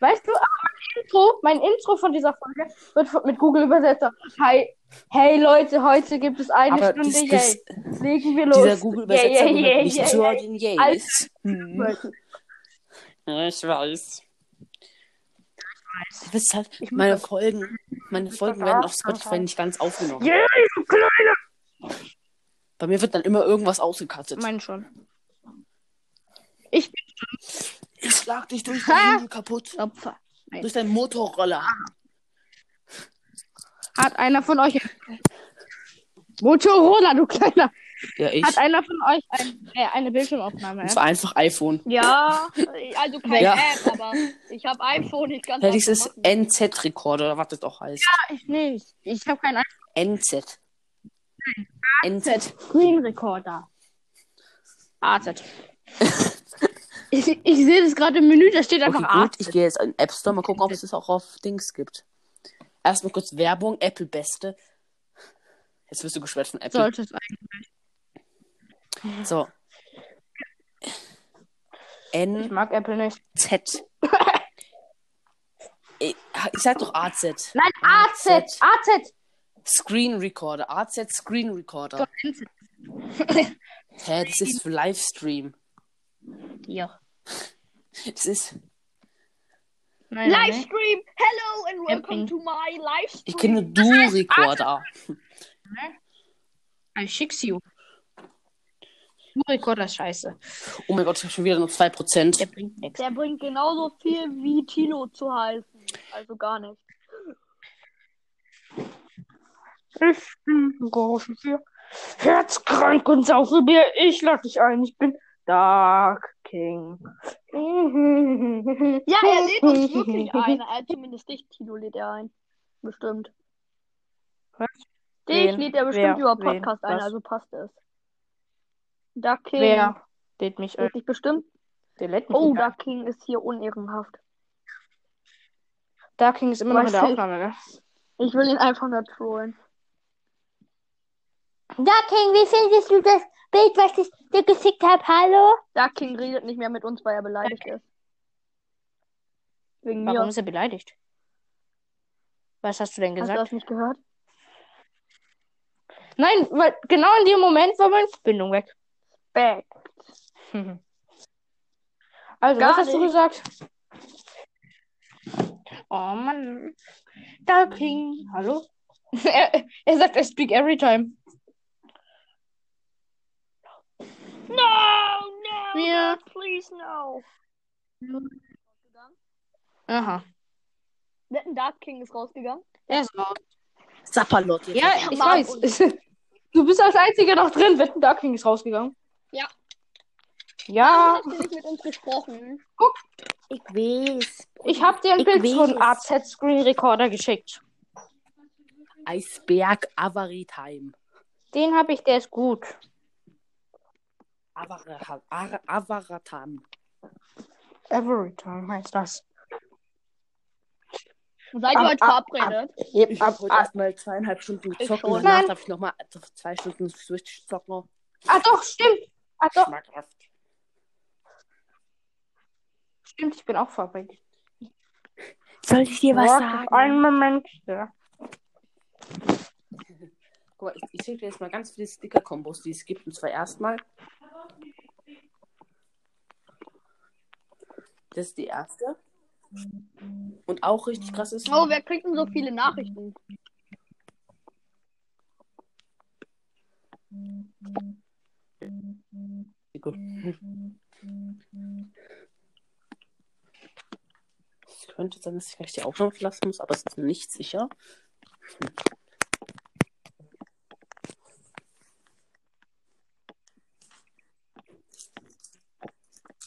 Weißt du, aber mein Intro, mein Intro von dieser Folge wird mit Google Übersetzer. Hi, hey Leute, heute gibt es eine Aber Stunde das, Yay. Legen wir los. dieser Google-Übersetzer yeah, yeah, yeah, yeah, yeah. den Yays. Als- Hm. Ich weiß. Du bist halt, Ich meine das- Folgen, meine Folgen werden auf. Spotify nicht ganz aufgenommen. Yeah, du Kleine. Bei mir wird dann immer irgendwas ausgekattet. Mein schon. Ich bin Ich schlag dich durch Ha! Handy kaputt. Opfer. Durch deinen Motorroller. Hat einer von euch. Motorola, du kleiner. Ja, ich. Hat einer von euch ein, äh, eine Bildschirmaufnahme? Und Ja? zwar einfach iPhone. Ja, also keine Ja. App, aber ich habe iPhone, ich kann Ja, dieses machen. NZ-Rekorder oder was das auch heißt. Ich nicht. Ich habe keinen NZ. NZ. Screen Recorder. AZ. ich, ich sehe das gerade im Menü, da steht Okay, einfach gut, AZ. ich gehe jetzt in den App Store, mal gucken, ob es das auch auf Dings gibt. Erstmal kurz Werbung, Apple Beste. Jetzt wirst du geschwätzt von Apple. Sollte es eigentlich. So. Ich NZ. mag Apple nicht. Ich, ich sag doch AZ. Nein, AZ. AZ. Screen Recorder. AZ Screen Recorder. Hä, das ist für Livestream. Ja. Das ist. Nein, nein, nein. Livestream! Hello and welcome to my Livestream! Ich kenne Du Recorder. I schick's you. Du Recorder ist scheiße. Oh mein Gott, ich habe schon wieder nur 2%. Der bringt nichts. Der bringt genauso viel wie Tilo zu heißen. Also gar nicht. Ich bin großen für Herzkrank und saufe Bier. Ich lade dich ein. Ich bin Dark King. Ja, er lädt uns wirklich ein. Er, zumindest dich, Tilo, lädt er ein. Bestimmt. Was? Dich Wen? lädt er bestimmt Wer? über Wen? Podcast ein, Was? also passt es. Duck King. Wer lädt mich dich bestimmt. Der lädt mich Oh, nicht. Duck King ist hier unehrenhaft. Dark King ist immer noch in der. Aufnahme, ne? Ich will ihn einfach nur trollen. Ducking, wie findest du das Bild, was ich dir geschickt habe? Hallo? Duck King redet nicht mehr mit uns, weil er beleidigt ist. Wegen Warum mir. ist er beleidigt? Was hast du denn Hast du gesagt? das nicht gehört? Nein, weil genau in dem Moment war meine Verbindung weg. Back. Also, Gar was hast du nicht. gesagt? Oh Mann. Dark King. Hallo? er, er sagt, I speak every time. No, no, Ja. God, please no. Aha. Wetten, Dark King ist rausgegangen. Er ist raus. Sapperlot. jetzt. Ja, Ja, ich Mann, weiß. Du bist als Einziger noch drin. Wetten, Dark King ist rausgegangen. Ja. Ja, Hast du nicht mit uns gesprochen? Ich weiß. ich habe dir ein Ich Bild weiß. von AZ Screen Recorder geschickt. Eisberg Avery Time. Den habe ich, der ist gut. Avaratam. Every time heißt das. Seid ihr Ab- heute ab- verabredet? Ich Ab, ab, erstmal zweieinhalb Stunden schon. und danach darf ich nochmal zwei Stunden durchzocken. ah, doch, stimmt. Ah, doch, Schmackhaft. stimmt, ich bin auch verabredet. Soll ich dir Warte, Einen Moment. Ja. Guck mal, ich, ich schicke dir jetzt mal ganz viele Sticker-Kombos, die es gibt. Und zwar erstmal. Das ist die erste. Und auch richtig krass ist. Oh, wer kriegt denn so viele Nachrichten? Es könnte sein, dass ich gleich die Aufnahme verlassen muss, aber es ist nicht sicher.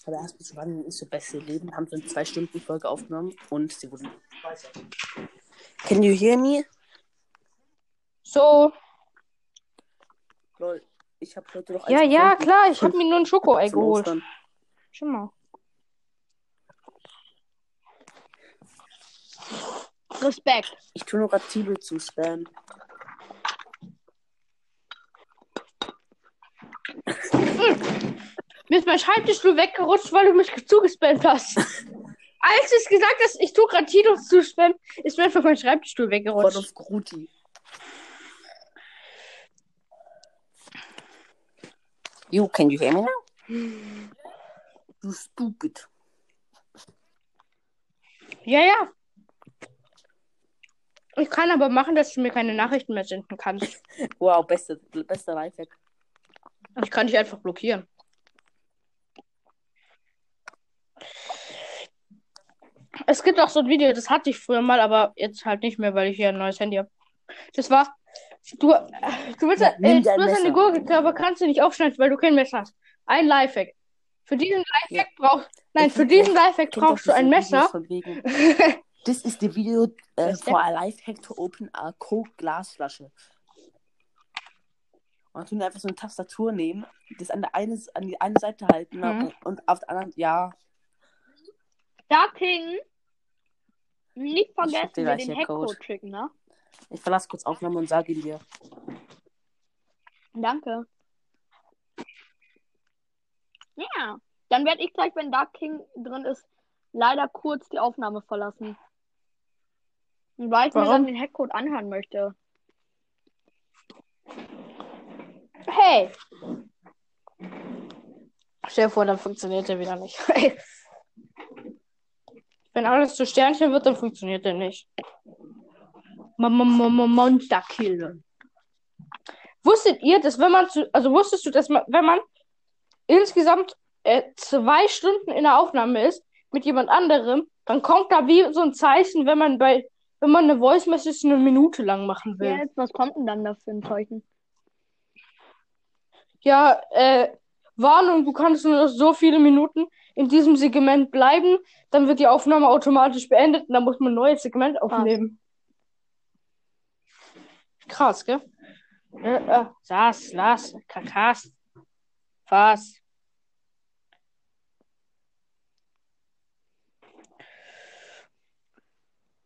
Aber erstmal zu wann ist so beste Leben, haben so eine zwei Stunden Folge aufgenommen und sie wurden. Can you hear me? So, Lol, ich habe heute noch ja, ja, gefunden. klar, ich habe mir nur ein Schokoei geholt. Ostern. Schau mal. Respekt. Ich tue nur gerade Tilo zu spammen. Mir ist mein Schreibtischstuhl weggerutscht, weil du mich zugespammt hast. Als ich gesagt hast, ich tue gerade Titus zu spammen, ist mir einfach mein Schreibtischstuhl Gott weggerutscht. auf Gruti. You, can you hear me now? Du stupid. Ja, ja. Ich kann aber machen, dass du mir keine Nachrichten mehr senden kannst. Wow, beste, bester Lifehack. Ich kann dich einfach blockieren. Es gibt auch so ein Video, das hatte ich früher mal, aber jetzt halt nicht mehr, weil ich hier ein neues Handy habe. Das war. Du, du willst, Ja, äh, du hast eine. Gurke, aber kannst du nicht aufschneiden, weil du kein Messer hast. Ein Lifehack. Für diesen Lifehack brauchst Nein, Ich für diesen Lifehack Kennt doch brauchst du ein Messer. Videos Von wegen, This is the video Was for a life hack to open a Coke Glasflasche. Und tun einfach so eine Tastatur nehmen, das an der eine, an die eine Seite halten Mhm. und, auf der anderen, ja, Dark King. Nicht vergessen, den Code. Hackcode schicken, ne? Ich verlasse kurz Aufnahme und sage ihn dir. Danke. Ja. Dann werde ich gleich, wenn Dark King drin ist, leider kurz die Aufnahme verlassen. Weil ich mir Warum? dann den Hackcode anhören möchte. Hey! Stell dir vor, dann funktioniert der wieder nicht. Wenn alles zu Sternchen wird, dann funktioniert der nicht. Monster killen. Wusstet ihr, dass wenn man zu, also wusstest du, dass man, wenn man insgesamt äh, zwei Stunden in der Aufnahme ist mit jemand anderem, dann kommt da wie so ein Zeichen, wenn man bei, wenn man eine Voice Message eine Minute lang machen will. Ja, was kommt denn dann da für ein Zeichen? Ja, äh, Warnung, du kannst nur noch so viele Minuten in diesem Segment bleiben, dann wird die Aufnahme automatisch beendet und dann muss man ein neues Segment aufnehmen. Krass, gell? Äh, äh, saß, las, kakas, was?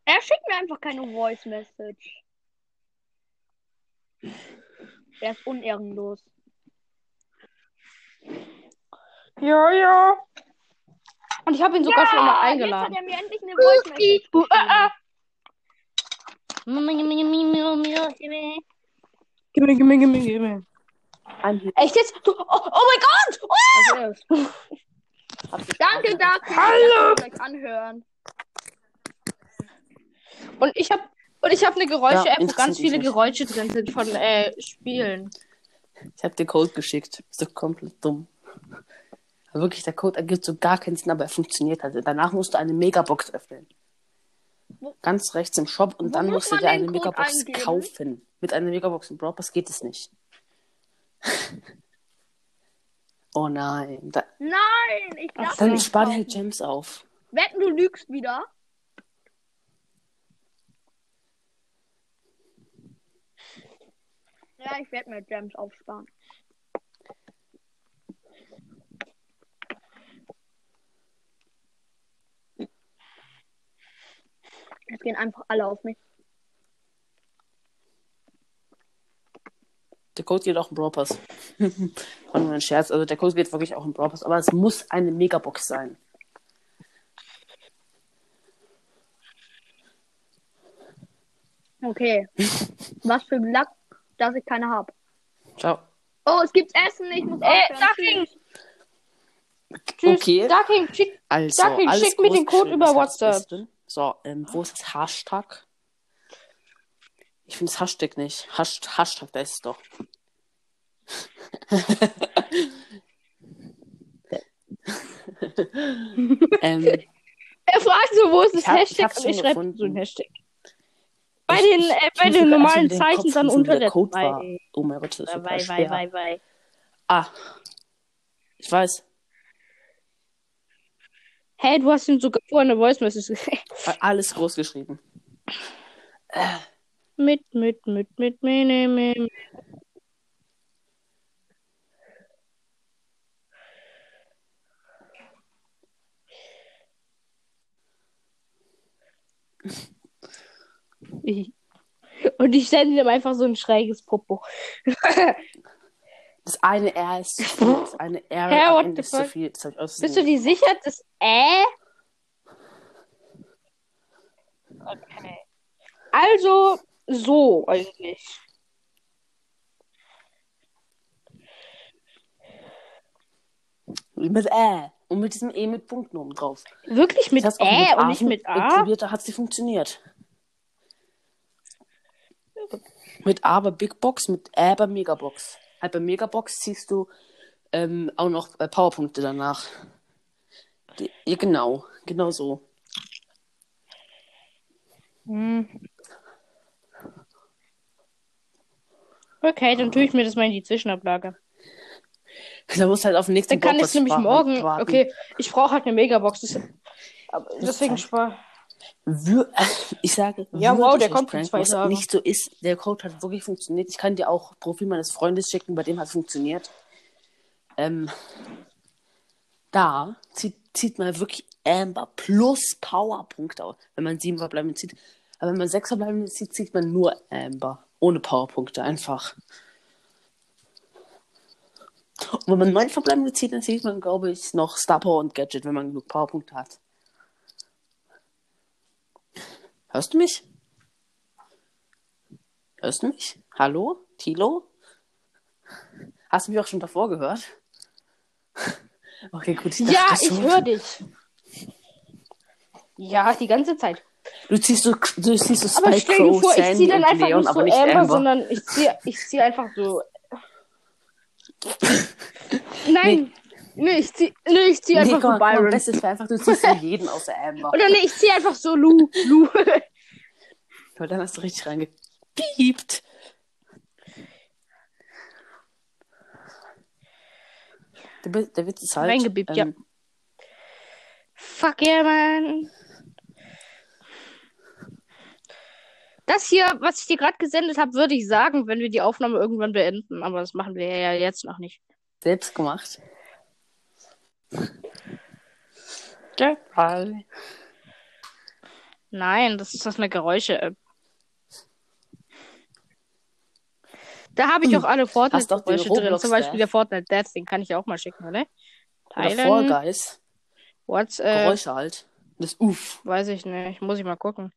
Er schickt mir einfach keine Voice Message. Er ist unehrenlos. Ja, ja. Und ich habe ihn sogar schon mal eingeladen. Jetzt hat er mir endlich eine Voice Message Uh, ah, ah. geschrieben. Gimme, gimme, gimme, gimme. Echt jetzt? Du, oh, oh mein Gott! Oh! Also ist- Danke, Dark. Hallo. Anhören. Und ich habe und ich habe eine Geräusche-App, Ja, wo ganz viele nicht. Geräusche drin sind von äh, Spielen. Ich habe dir Code geschickt. Ist doch komplett dumm. Aber wirklich, der Code ergibt so gar keinen Sinn, aber er funktioniert halt. Danach musst du eine Megabox öffnen. Ganz rechts im Shop und Wo dann muss musst du dir eine Megabox eingeben? kaufen. Mit einer Megabox im Brawl geht es nicht. oh nein. Da, Nein, ich darf dann spar dir halt Gems auf. Wetten, du lügst wieder. Ja, ich werde mir Gems aufsparen. Jetzt gehen einfach alle auf mich. Der Code geht auch im Brawl Pass. War nur ein Scherz. Also der Code geht wirklich auch im Brawl Pass. Aber es muss eine Megabox sein. Okay. Was für Glück, dass ich keine habe. Ciao. Oh, es gibt Essen, ich muss Äh, aufhören. Ducking! Tschüss. Okay. Ducking, schick. Also, Ducking, alles schick mir den Code über WhatsApp. So, ähm, wo ist das Hashtag? Ich finde das Hashtag nicht. Hash Hashtag, da ist es doch. ähm, Er fragt so, wo ist das Ich hab- ich Hashtag? hab's und ich schreibe so ein Hashtag. Bei ich- den, ich- äh, ich bei den sogar normalen den Zeichen Kopf dann unter der Code war. Oh mein Gott, das ist super schwer. wei, wei, wei. Ah. Ich weiß. Hey, du hast ihm sogar vorher eine Voice Message geschickt. Alles groß geschrieben. Mit, mit, mit, mit, mit, mit, mit. Und ich sende ihm einfach so ein schräges Popo. Das eine R ist zu viel. Das eine R Hä, am what Ende the ist zu fuck? viel. Das hab ich aus Bist du dir sicher, dass äh? Okay. Also, so eigentlich. Mit Ä. Und mit diesem E mit Punkten oben drauf. Wirklich mit Das auch Ä und A nicht mit A? Probiert, da hat sie funktioniert. Mit A bei Big Box, mit Ä bei Megabox. Halt bei Megabox ziehst du ähm, auch noch äh, Powerpunkte danach. Die, ja, genau. Genau so. Hm. Okay, dann tue ich mir das mal in die Zwischenablage. Da musst du halt auf den nächsten Dann kann ich nämlich morgen. warten. Okay, ich brauche halt eine Megabox. Das, deswegen Zeit. ich sage, Ja, wow, der kommt zwei was Tagen. nicht so ist. Der Code hat wirklich funktioniert. Ich kann dir auch Profil meines Freundes schicken, bei dem hat es funktioniert. Ähm, da zieht, zieht man wirklich Amber plus Powerpunkte aus, wenn man sieben verbleibende zieht. Aber wenn man sechs verbleibende zieht, zieht man nur Amber. Ohne Powerpunkte, einfach. Und wenn man neun verbleibende zieht, dann zieht man, glaube ich, noch Star Power und Gadget, wenn man genug Powerpunkte hat. Hörst du mich? Hörst du mich? Hallo? Tilo? Hast du mich auch schon davor gehört? Okay, gut. Ja, dachte ich höre dich. Ja, die ganze Zeit. Du ziehst so, du ziehst so Aber Spike, stell dir vor, ich ziehe dann einfach Leon, nicht so aber nicht Amber, Amber. sondern ich ziehe ich zieh einfach so. Nein. Nee, ich zieh, nee, ich zieh Nee, einfach guck so Byron. Bestes wäre einfach, du ziehst so jeden außer Amber. Oder nee, ich zieh einfach so Lu. Lu. Aber dann hast du richtig reingepiept. Der, der Witz ist halt. Reingebiebt, ja. ähm, Fuck yeah, man. Das hier, was ich dir gerade gesendet habe, würde ich sagen, wenn wir die Aufnahme irgendwann beenden. Aber das machen wir ja jetzt noch nicht. Selbst gemacht. Fall. Nein, das ist das eine Geräusche-App. Da habe ich auch alle Hm. Doch den Fortnite-Geräusche drin. Zum Beispiel der Fortnite Dance, den kann ich auch mal schicken, oder? Oder. Fall Guys. WhatsApp. Geräusche halt. Das Uff. Weiß ich nicht. Muss ich mal gucken.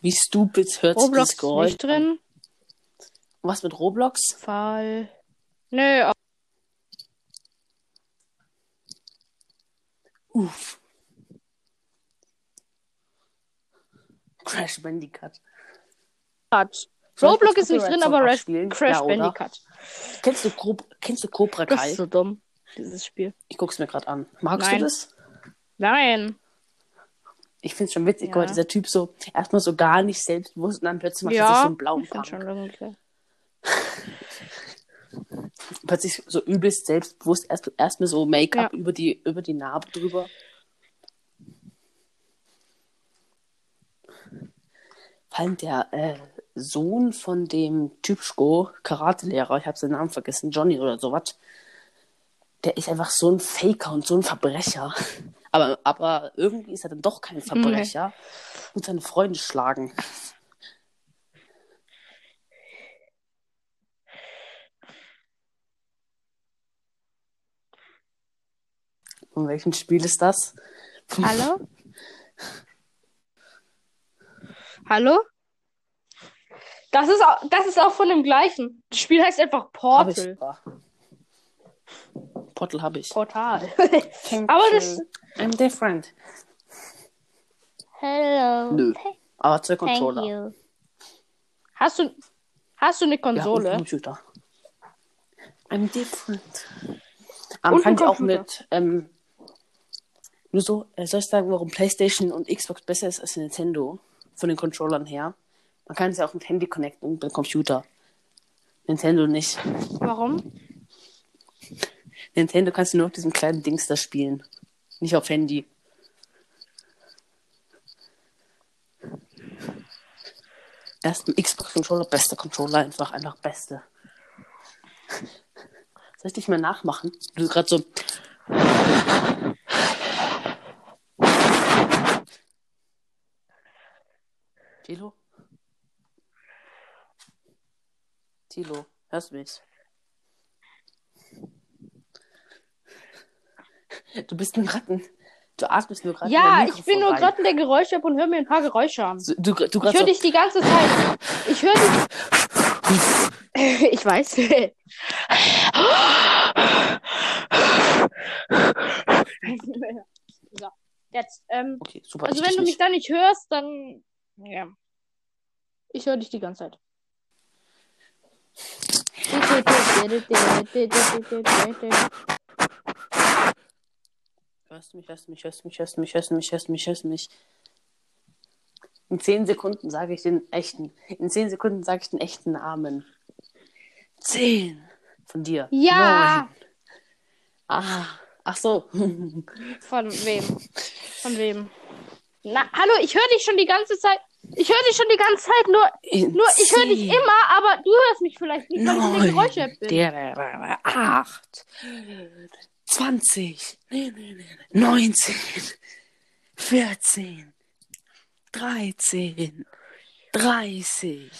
Wie stupid hört sich das Geräusch nicht drin. Was mit Roblox? Fall. Nö, Uff. Crash Bandicoot. Ich Roblox ist nicht drin, aber Rash-? Crash Ja? Bandicoot. Kennst du, Cobra, kennst du Cobra Das Kai? ist so dumm, dieses Spiel. Ich guck's mir gerade an. Magst Nein. du das? Nein. Ich find's schon witzig, Ja. weil dieser Typ so erstmal so gar nicht selbstbewusst und dann plötzlich macht er sich Ja, so einen blauen ich Punk. schon irgendwie. Plötzlich so übelst selbstbewusst, erst, erst mal so Make-up über, die, über die Narbe drüber. Vor allem der äh, Sohn von dem Typschko Karatelehrer, ich habe seinen Namen vergessen, Johnny oder sowas, der ist einfach so ein Faker und so ein Verbrecher. Aber, aber irgendwie ist er dann doch kein Verbrecher und seine Freunde schlagen. Von welchem Spiel ist das? Hallo? Hallo? Das ist, auch, das ist auch von dem gleichen. Das Spiel heißt einfach Hab Portal. ich. Ah. Portal habe ich. Portal. Aber das- I'm different. Hello. Nö. Aber Thank Controller. you. Hast du, hast du eine Ja, und Konsole? Computer. I'm different. Kann ein die auch mit, ähm, nur so, äh, soll ich sagen, warum PlayStation und Xbox besser ist als Nintendo? Von den Controllern her. Man kann es ja auch mit Handy connecten und mit Computer. Nintendo nicht. Warum? Nintendo kannst du nur auf diesem kleinen Dings da spielen. Nicht auf Handy. Erst ein Xbox-Controller, bester Controller, einfach, einfach beste. Soll ich dich mal nachmachen? Du gerade so. Tilo? Tilo, hörst du mich? Du bist ein. Du atmest nur gerade. Ja, ich bin nur gerade in der Geräusch-App und höre mir ein paar Geräusche an. So, Du, du Ich höre dich die ganze Zeit. Ich höre dich. ich weiß. so, jetzt. Ähm, Okay, super. also wenn du mich da nicht hörst, dann. Ja. Ich höre dich die ganze Zeit. Hörst du mich, hörst du mich, hörst du mich, hörst du mich, hörst du mich, hörst du mich, hörst du mich. In 10 Sekunden sage ich den echten. In 10 Sekunden sage ich den echten Namen. 10 von dir. Ja. Neun. Ah, ach so. Von wem? Von wem? Na, hallo, ich höre dich schon die ganze Zeit. Ich höre dich schon die ganze Zeit, nur, nur ich höre dich 10, immer, aber du hörst mich vielleicht nicht, weil ich in der Neun. Geräusch-App bin. Der, acht, 20, 19, 14, 13, 30,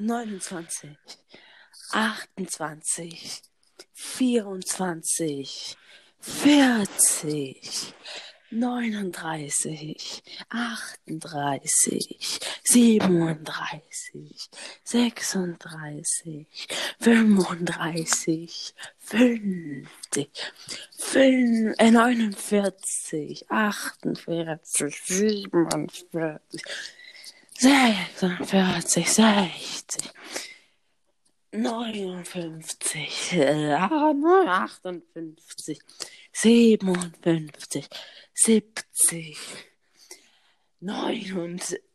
29, 28, 24, 40, 39, 38, 37, 36, 35, 50, 5, äh, 49, 48, 47, 46, 60, 59, äh, 58, 57, 70, 69,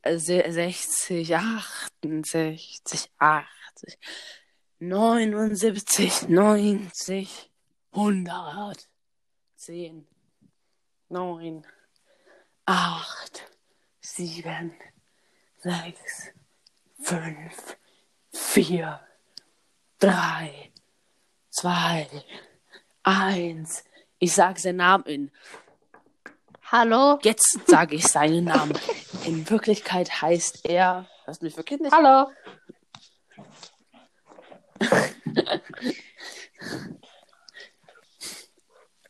68, 80, 79, 90, 100, 10, 9, 8, 7, 6, 5, 4, 3, 2, 1. Ich sage seinen Namen in. Hallo? Jetzt sage ich seinen Namen. In Wirklichkeit heißt er. Du mich wirklich nicht? Hallo?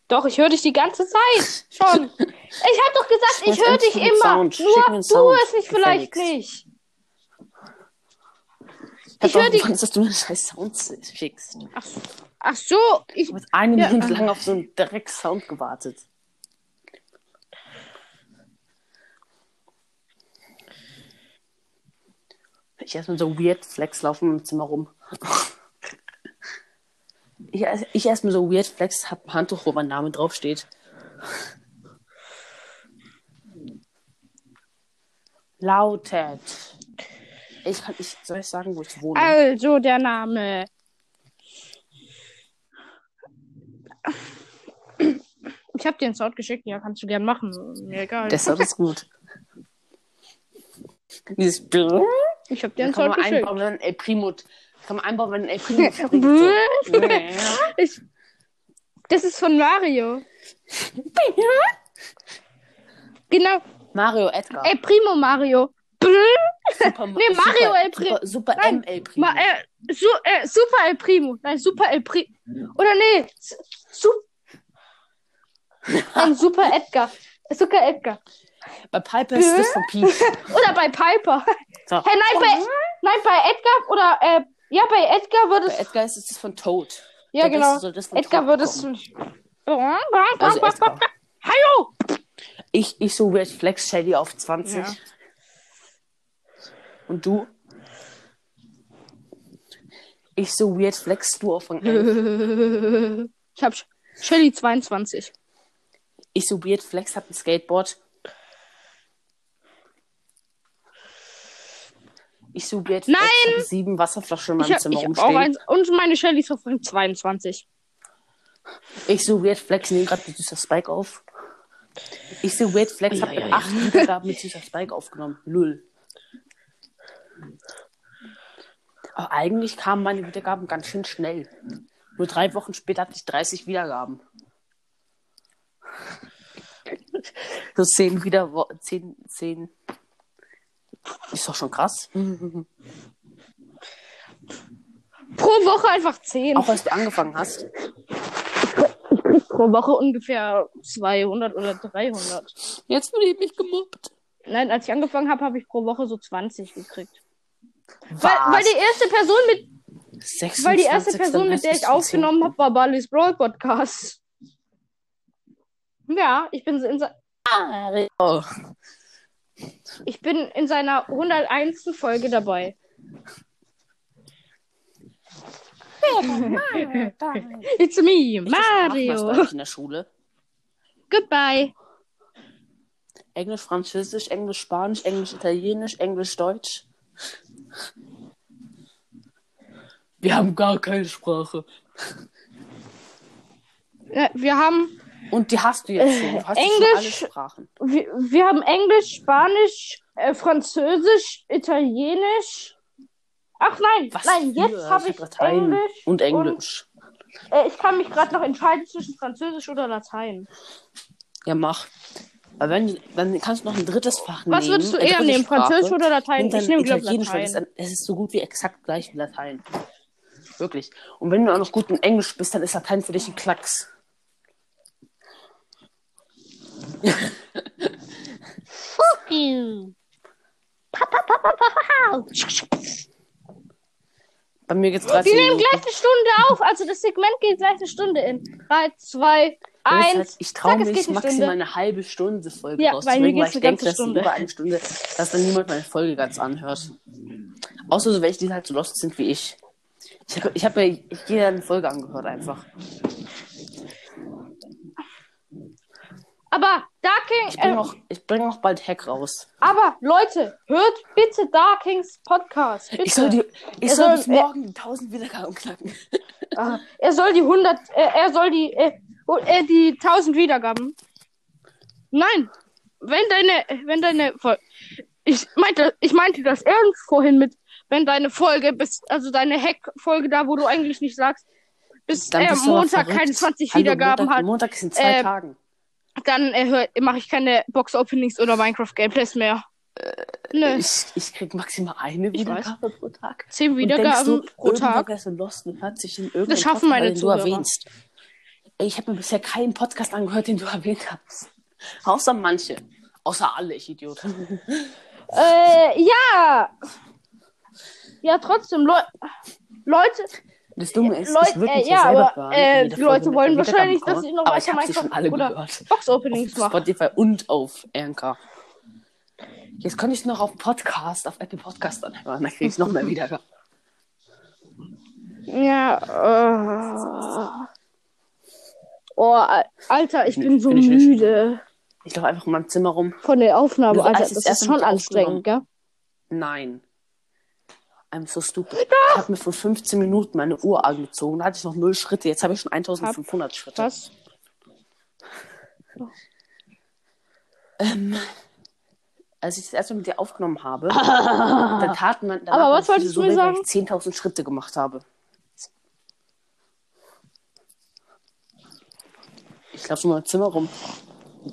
Doch, ich höre dich die ganze Zeit. Schon. Ich hab doch gesagt, ich höre dich immer. Sound. Nur du Sound. hörst mich vielleicht Gefälligst. nicht. Ich Ich höre dich. dass du mir scheiß Sounds schickst. Ach, ach so, ich. habe eine Ja. Minute lang auf so einen Dreck-Sound gewartet. Ich erstmal so weird Flex laufen im Zimmer rum. Ich, ich erstmal so weird Flex, hab ein Handtuch, wo mein Name draufsteht. Lautet. Ich kann, ich soll ich sagen, wo ich wohne? Also, der Name. Ich habe dir einen Sound geschickt, ja, kannst du gern machen. Mir egal. Der Sound ist gut. Dieses ich habe dir einen Sound geschickt. einbauen, wenn El Primo, kann man einbauen, wenn El Primo springt. so. Ich, das ist von Mario. Genau. Mario Edgar. El Primo Mario. Super, nee, Mario super, El Primo. Super, super Nein, M El Primo. Ma, äh, su, äh, Super El Primo. Nein, Super El Primo. Oder nee. Su, Nein, Super Edgar. Super Edgar. Bei Piper ist das von Peach. Oder bei Piper. So. Hey, nein, bei, nein, bei Edgar oder, äh, ja, bei Edgar würde Bei es, Edgar ist es das von Toad. ja, genau. Von Edgar würde es. Also. Hallo! Ich, ich so Weird Flex Shelly auf 20. Ja. Und du? Ich so Weird Flex, du auf Rang 11. Ich hab Sh- Shelly 22. Ich so Weird Flex, hab ein Skateboard. Ich so Weird Flex, Nein! hab sieben Wasserflaschen in Ich meinem hab, Zimmer ich hab auch rumstehen. eins. Und meine Shelly ist auf Rang 22. Ich so Weird Flex, nehme gerade mit süßer Spike auf. Ich so Weird Flex, hab Ja, ja, ja. acht Wiedergaben mit süßer Spike aufgenommen. Null. Aber eigentlich kamen meine Wiedergaben ganz schön schnell. Nur drei Wochen später hatte ich 30 Wiedergaben. So zehn wieder, zehn, zehn. Ist doch schon krass. Pro Woche einfach 10. Auch als du angefangen hast. Pro Woche ungefähr 200 oder 300. Jetzt wurde ich mich gemobbt. Nein, als ich angefangen habe, habe ich pro Woche so 20 gekriegt. Was? Weil, weil die erste Person mit, weil die erste 26. Person, mit der ich aufgenommen habe, war Balis Brawl Podcast. Ja, ich bin in, se- habe. Oh. ich bin in seiner 101. Folge dabei. It's me, Was war Mario. ich in der Schule? Goodbye. Englisch, Französisch, Englisch, Spanisch, Englisch, Italienisch, Englisch, Deutsch. Wir haben gar keine Sprache. Ja, wir haben Und die hast du jetzt schon. Du hast schon alle Englisch- Sprachen. wir, wir haben Englisch, Spanisch, äh, Französisch, Italienisch. Ach nein, Was nein, für? jetzt habe ich Latein Englisch und Englisch. äh, ich kann mich gerade noch entscheiden zwischen Französisch oder Latein. Ja, mach. Aber wenn, du- dann kannst du noch ein drittes Fach nehmen. Was würdest du eher nehmen, Sprache. Französisch oder Latein? Ich nehme glaube Latein. es ist so gut wie exakt gleich wie Latein. Wirklich. Und wenn du auch noch gut in Englisch bist, dann ist Latein für dich ein Klacks. Fuck you. Pa, pa, pa, pa, pa. Bei mir geht's 13 Wir nehmen gleich eine Stunde auf, also das Segment geht gleich eine Stunde in. 3, 2, Das ist 1. halt, ich traue mich maximal Stunde. eine halbe Stunde Folge Ja, rauszubringen, mir weil geht's ich denke, dass Stunde. über eine Stunde, dass dann niemand meine Folge ganz anhört. Außer so welche, die halt so lost sind wie ich. Ich habe ich hab ja jeder eine Folge angehört einfach. Aber Darking, Ich bringe äh, auch, ich bring auch bald Hack raus. aber Leute, hört bitte Darkings Podcast. Bitte. Ich soll, die, ich soll, soll- bis morgen die 1000 Wiedergaben knacken. Ah, er soll die 100, äh, er soll die, äh, oh, äh, die 1000 Wiedergaben. Nein, wenn deine, wenn deine, Fol- ich meinte, ich meinte das ernst vorhin mit, wenn deine Folge bis, also deine Hack-Folge da, wo du eigentlich nicht sagst, bis Dann äh, Montag keine 20 Hallo, Wiedergaben Montag, hat, Montag ist in zwei Äh, Tagen. dann äh, mache ich keine Box-Openings oder Minecraft-Gameplays mehr. Nö, Ich, ich krieg maximal eine Wiedergabe pro Tag. 10 Und denkst Wiedergaben pro Tag. Das schaffen meine Zuhörer. Ich habe mir bisher keinen Podcast angehört, den du erwähnt hast. Außer manche. Außer alle, ich Idiot. Äh, ja. Ja, trotzdem, Leu Leute, Das Dumme ist, Leute, ich äh, ja, selber aber, äh, die Folge Leute mit wollen wahrscheinlich, dass ich noch weiter Minecraft alle oder gehört. Box-Openings Auf mache. Spotify und auf Anchor. Jetzt könnte ich noch auf Podcast, auf Apple Podcast anhören. Dann kriege ich noch mehr Wiedergaben. Ja, äh. Oh, Al- Alter, ich bin so ich müde Ich laufe einfach in meinem Zimmer rum. von der Aufnahme, als Alter. Das ist schon anstrengend, gell? Nein. I'm so stupid. Ich habe mir vor 15 Minuten meine Uhr angezogen. Da hatte ich noch null Schritte. Jetzt habe ich schon 1500 Schritte. Was? Ähm, als ich das erste Mal mit dir aufgenommen habe, dann taten man. Aber was wolltest so du mir sagen? ich 10.000 Schritte gemacht habe. Ich laufe in meinem Zimmer rum.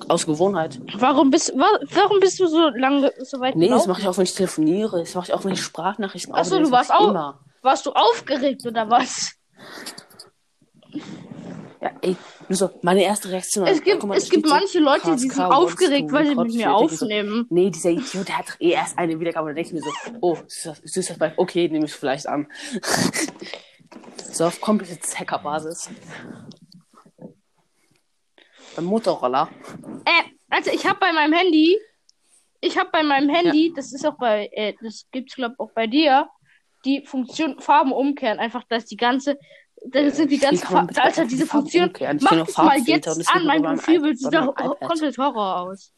Aus Gewohnheit. Warum bist, wa warum bist du so lange, so weit Nee, das gelaufen? mache ich auch, wenn ich telefoniere. Das mache ich auch, wenn ich Sprachnachrichten Ach so, aufnehme. du Das warst auch- Immer. Warst du aufgeregt oder was? Ja, ey, nur so, meine erste Reaktion. Es gibt, mal, es gibt steht so, manche Leute, die sind aufgeregt, weil sie mit mir. Ich so, aufnehmen. Nee, dieser Idiot, der hat doch eh erst eine Wiedergabe. Da denke ich mir so, oh, süßer Vibe, okay, nehme ich vielleicht an. so auf komplette Hackerbasis. Beim Motorroller. Äh, also ich habe bei meinem Handy, ich habe bei meinem Handy, das ist auch bei, äh, das gibt's glaube auch bei dir, die Funktion Farben umkehren. Einfach, dass die ganze, da sind die ganzen Farben, Alter, diese Farben Funktion, umkehren? Mach das mal jetzt das an, mein Profilbild sieht doch komplett Horror aus.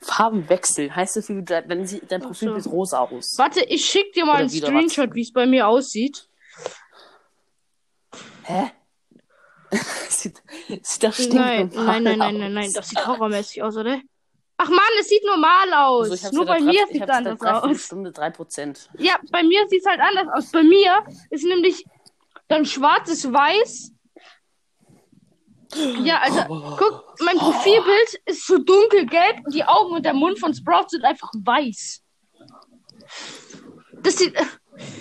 Farben wechseln. Heißt so viel, dann sieht dein Profilbild rosa aus. Warte, ich schick dir mal Oder einen wieder Screenshot, wie es bei mir aussieht. Hä? sieht, sieht doch Nein, stinknormal nein, nein, nein, aus. nein, nein, das sieht horrormäßig aus, oder? Ach man, es sieht normal aus. Also Nur bei da mir sieht es da anders eine aus. Stunde 3%. Ja, bei mir sieht es halt anders aus. Bei mir ist nämlich dann schwarzes Weiß. Ja, also, guck, mein Profilbild ist so dunkelgelb und die Augen und der Mund von Sprout sind einfach weiß. Das sieht,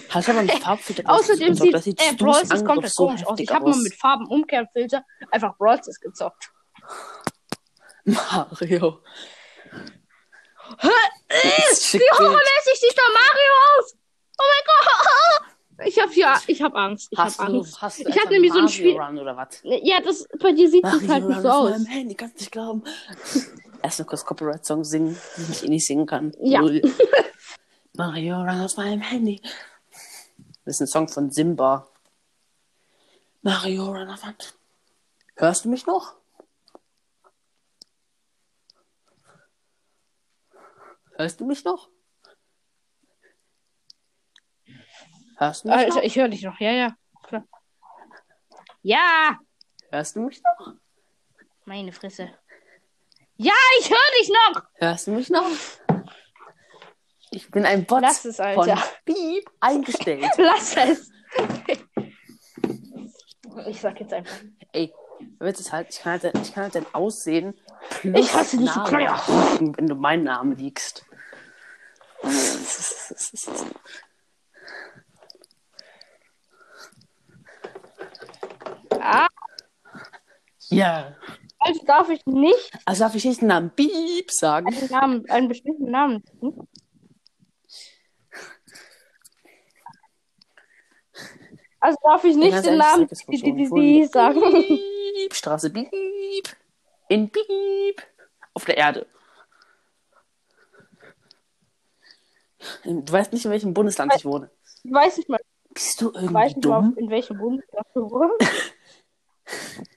Hast du aber einen Farbfilter außerdem sieht, Das sieht äh, Stu's Brawl Stars komplett so komisch aus. Ich habe mal mit Farbenumkehrfilter einfach Brawl Stars gezockt. Mario. Wie horrormäßig sieht der Mario aus? Oh mein Gott! Ich hab hier, ich hab Angst. Ich Hast hab du, Angst. hast du Ich hab nämlich so ein Spiel- Run oder was? Ja, das, bei dir sieht es halt nicht so aus. meinem Handy, kannst nicht glauben. Erst noch kurz Copyright-Song singen, den ich eh nicht singen kann. Ja. Mario Run auf meinem Handy. Das ist ein Song von Simba. Mario Runnerman. Hörst du mich noch? Hörst du mich noch? Hörst du mich ah, Alter, noch? ich höre dich noch. Ja, ja. Ja! Hörst du mich noch? Meine Fresse. Ja, ich höre dich noch! Hörst du mich noch? Ich bin ein Bot Lass es, von Alter. Beep eingestellt. Lass es. Ich sag jetzt einfach. Ey, wird es halt, ich kann halt, ich kann halt dein Aussehen plus Ich hasse dich, du Name Kleiner. sagen, wenn du meinen Namen liegst. Ah, Ja. also darf ich nicht Also darf ich nicht den Namen Beep sagen? einen Namen, einen bestimmten Namen nennen? Also darf ich nicht den Namen sagen. Beep, Straße Beep. In Beep. Auf der Erde. Du weißt nicht, in welchem Bundesland ich wohne. Ich weiß nicht mal, Bist du irgendwie weiß nicht mal dumm? in welchem Bundesland du wohnst.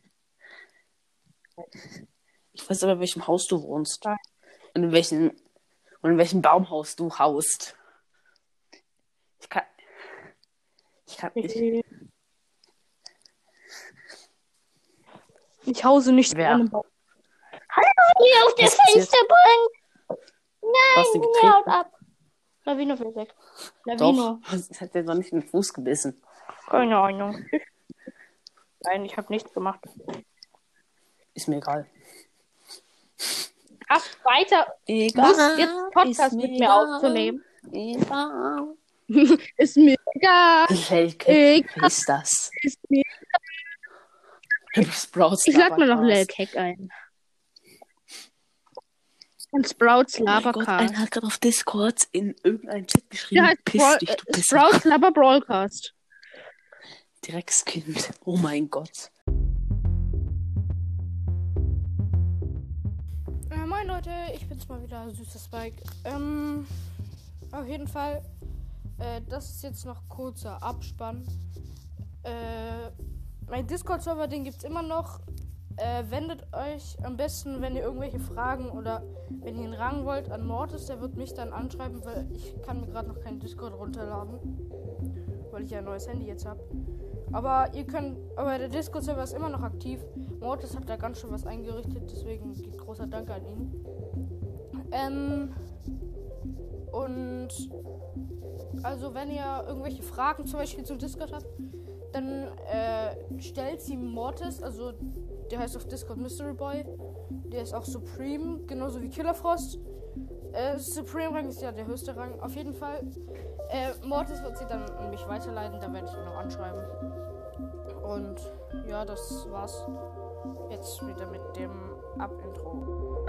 Ich weiß aber, in welchem Haus du wohnst. Und in welchem, und in welchem Baumhaus du haust. Ich kann. Ich kann. Ich, Ich hause nicht Wer? einem Baum. Hier auf der? Fensterbank. Nein, getreten? haut ab. Lavino fällt weg. Lavino. Doch. Es hat dir doch nicht in den Fuß gebissen. Keine Ahnung. Nein, ich habe nichts gemacht. Ist mir egal. Ach, weiter. Lust, jetzt Podcast mit mir aufzunehmen. Egal. Ist mir egal. Welche Egal. ist das? Ist mir Sprouts Ich lade mir noch. Keck ein. Und Sprouts Oh mein Gott, Labercast. einer hat gerade auf Discord in irgendeinen Chat Der geschrieben, heißt piss dich, du Pisser. Sprouts Laber Brawlcast. Dreckskind. Oh mein Gott. Äh, moin Leute, ich bin's mal wieder, süßer Spike. Ähm, auf jeden Fall, äh, das ist jetzt noch kurzer Abspann. Äh, mein Discord-Server, den gibt's immer noch. Äh, wendet euch am besten, wenn ihr irgendwelche Fragen oder wenn ihr einen Rang wollt, an Mortis. Der wird mich dann anschreiben, weil ich kann mir gerade noch keinen Discord runterladen. Weil ich ja ein neues Handy jetzt habe. Aber ihr könnt, aber der Discord-Server ist immer noch aktiv. Mortis hat da ganz schön was eingerichtet, deswegen geht großer Dank an ihn. Ähm, und also wenn ihr irgendwelche Fragen zum Beispiel zum Discord habt, dann äh, stellt sie Mortis, also der heißt auf Discord Mystery Boy, der ist auch Supreme, genauso wie Killerfrost. Äh, Supreme Rang ist ja der höchste Rang. Auf jeden Fall. Äh, Mortis wird sie dann an mich weiterleiten, da werde ich ihn noch anschreiben. Und ja, das war's jetzt wieder mit dem Ab-Intro.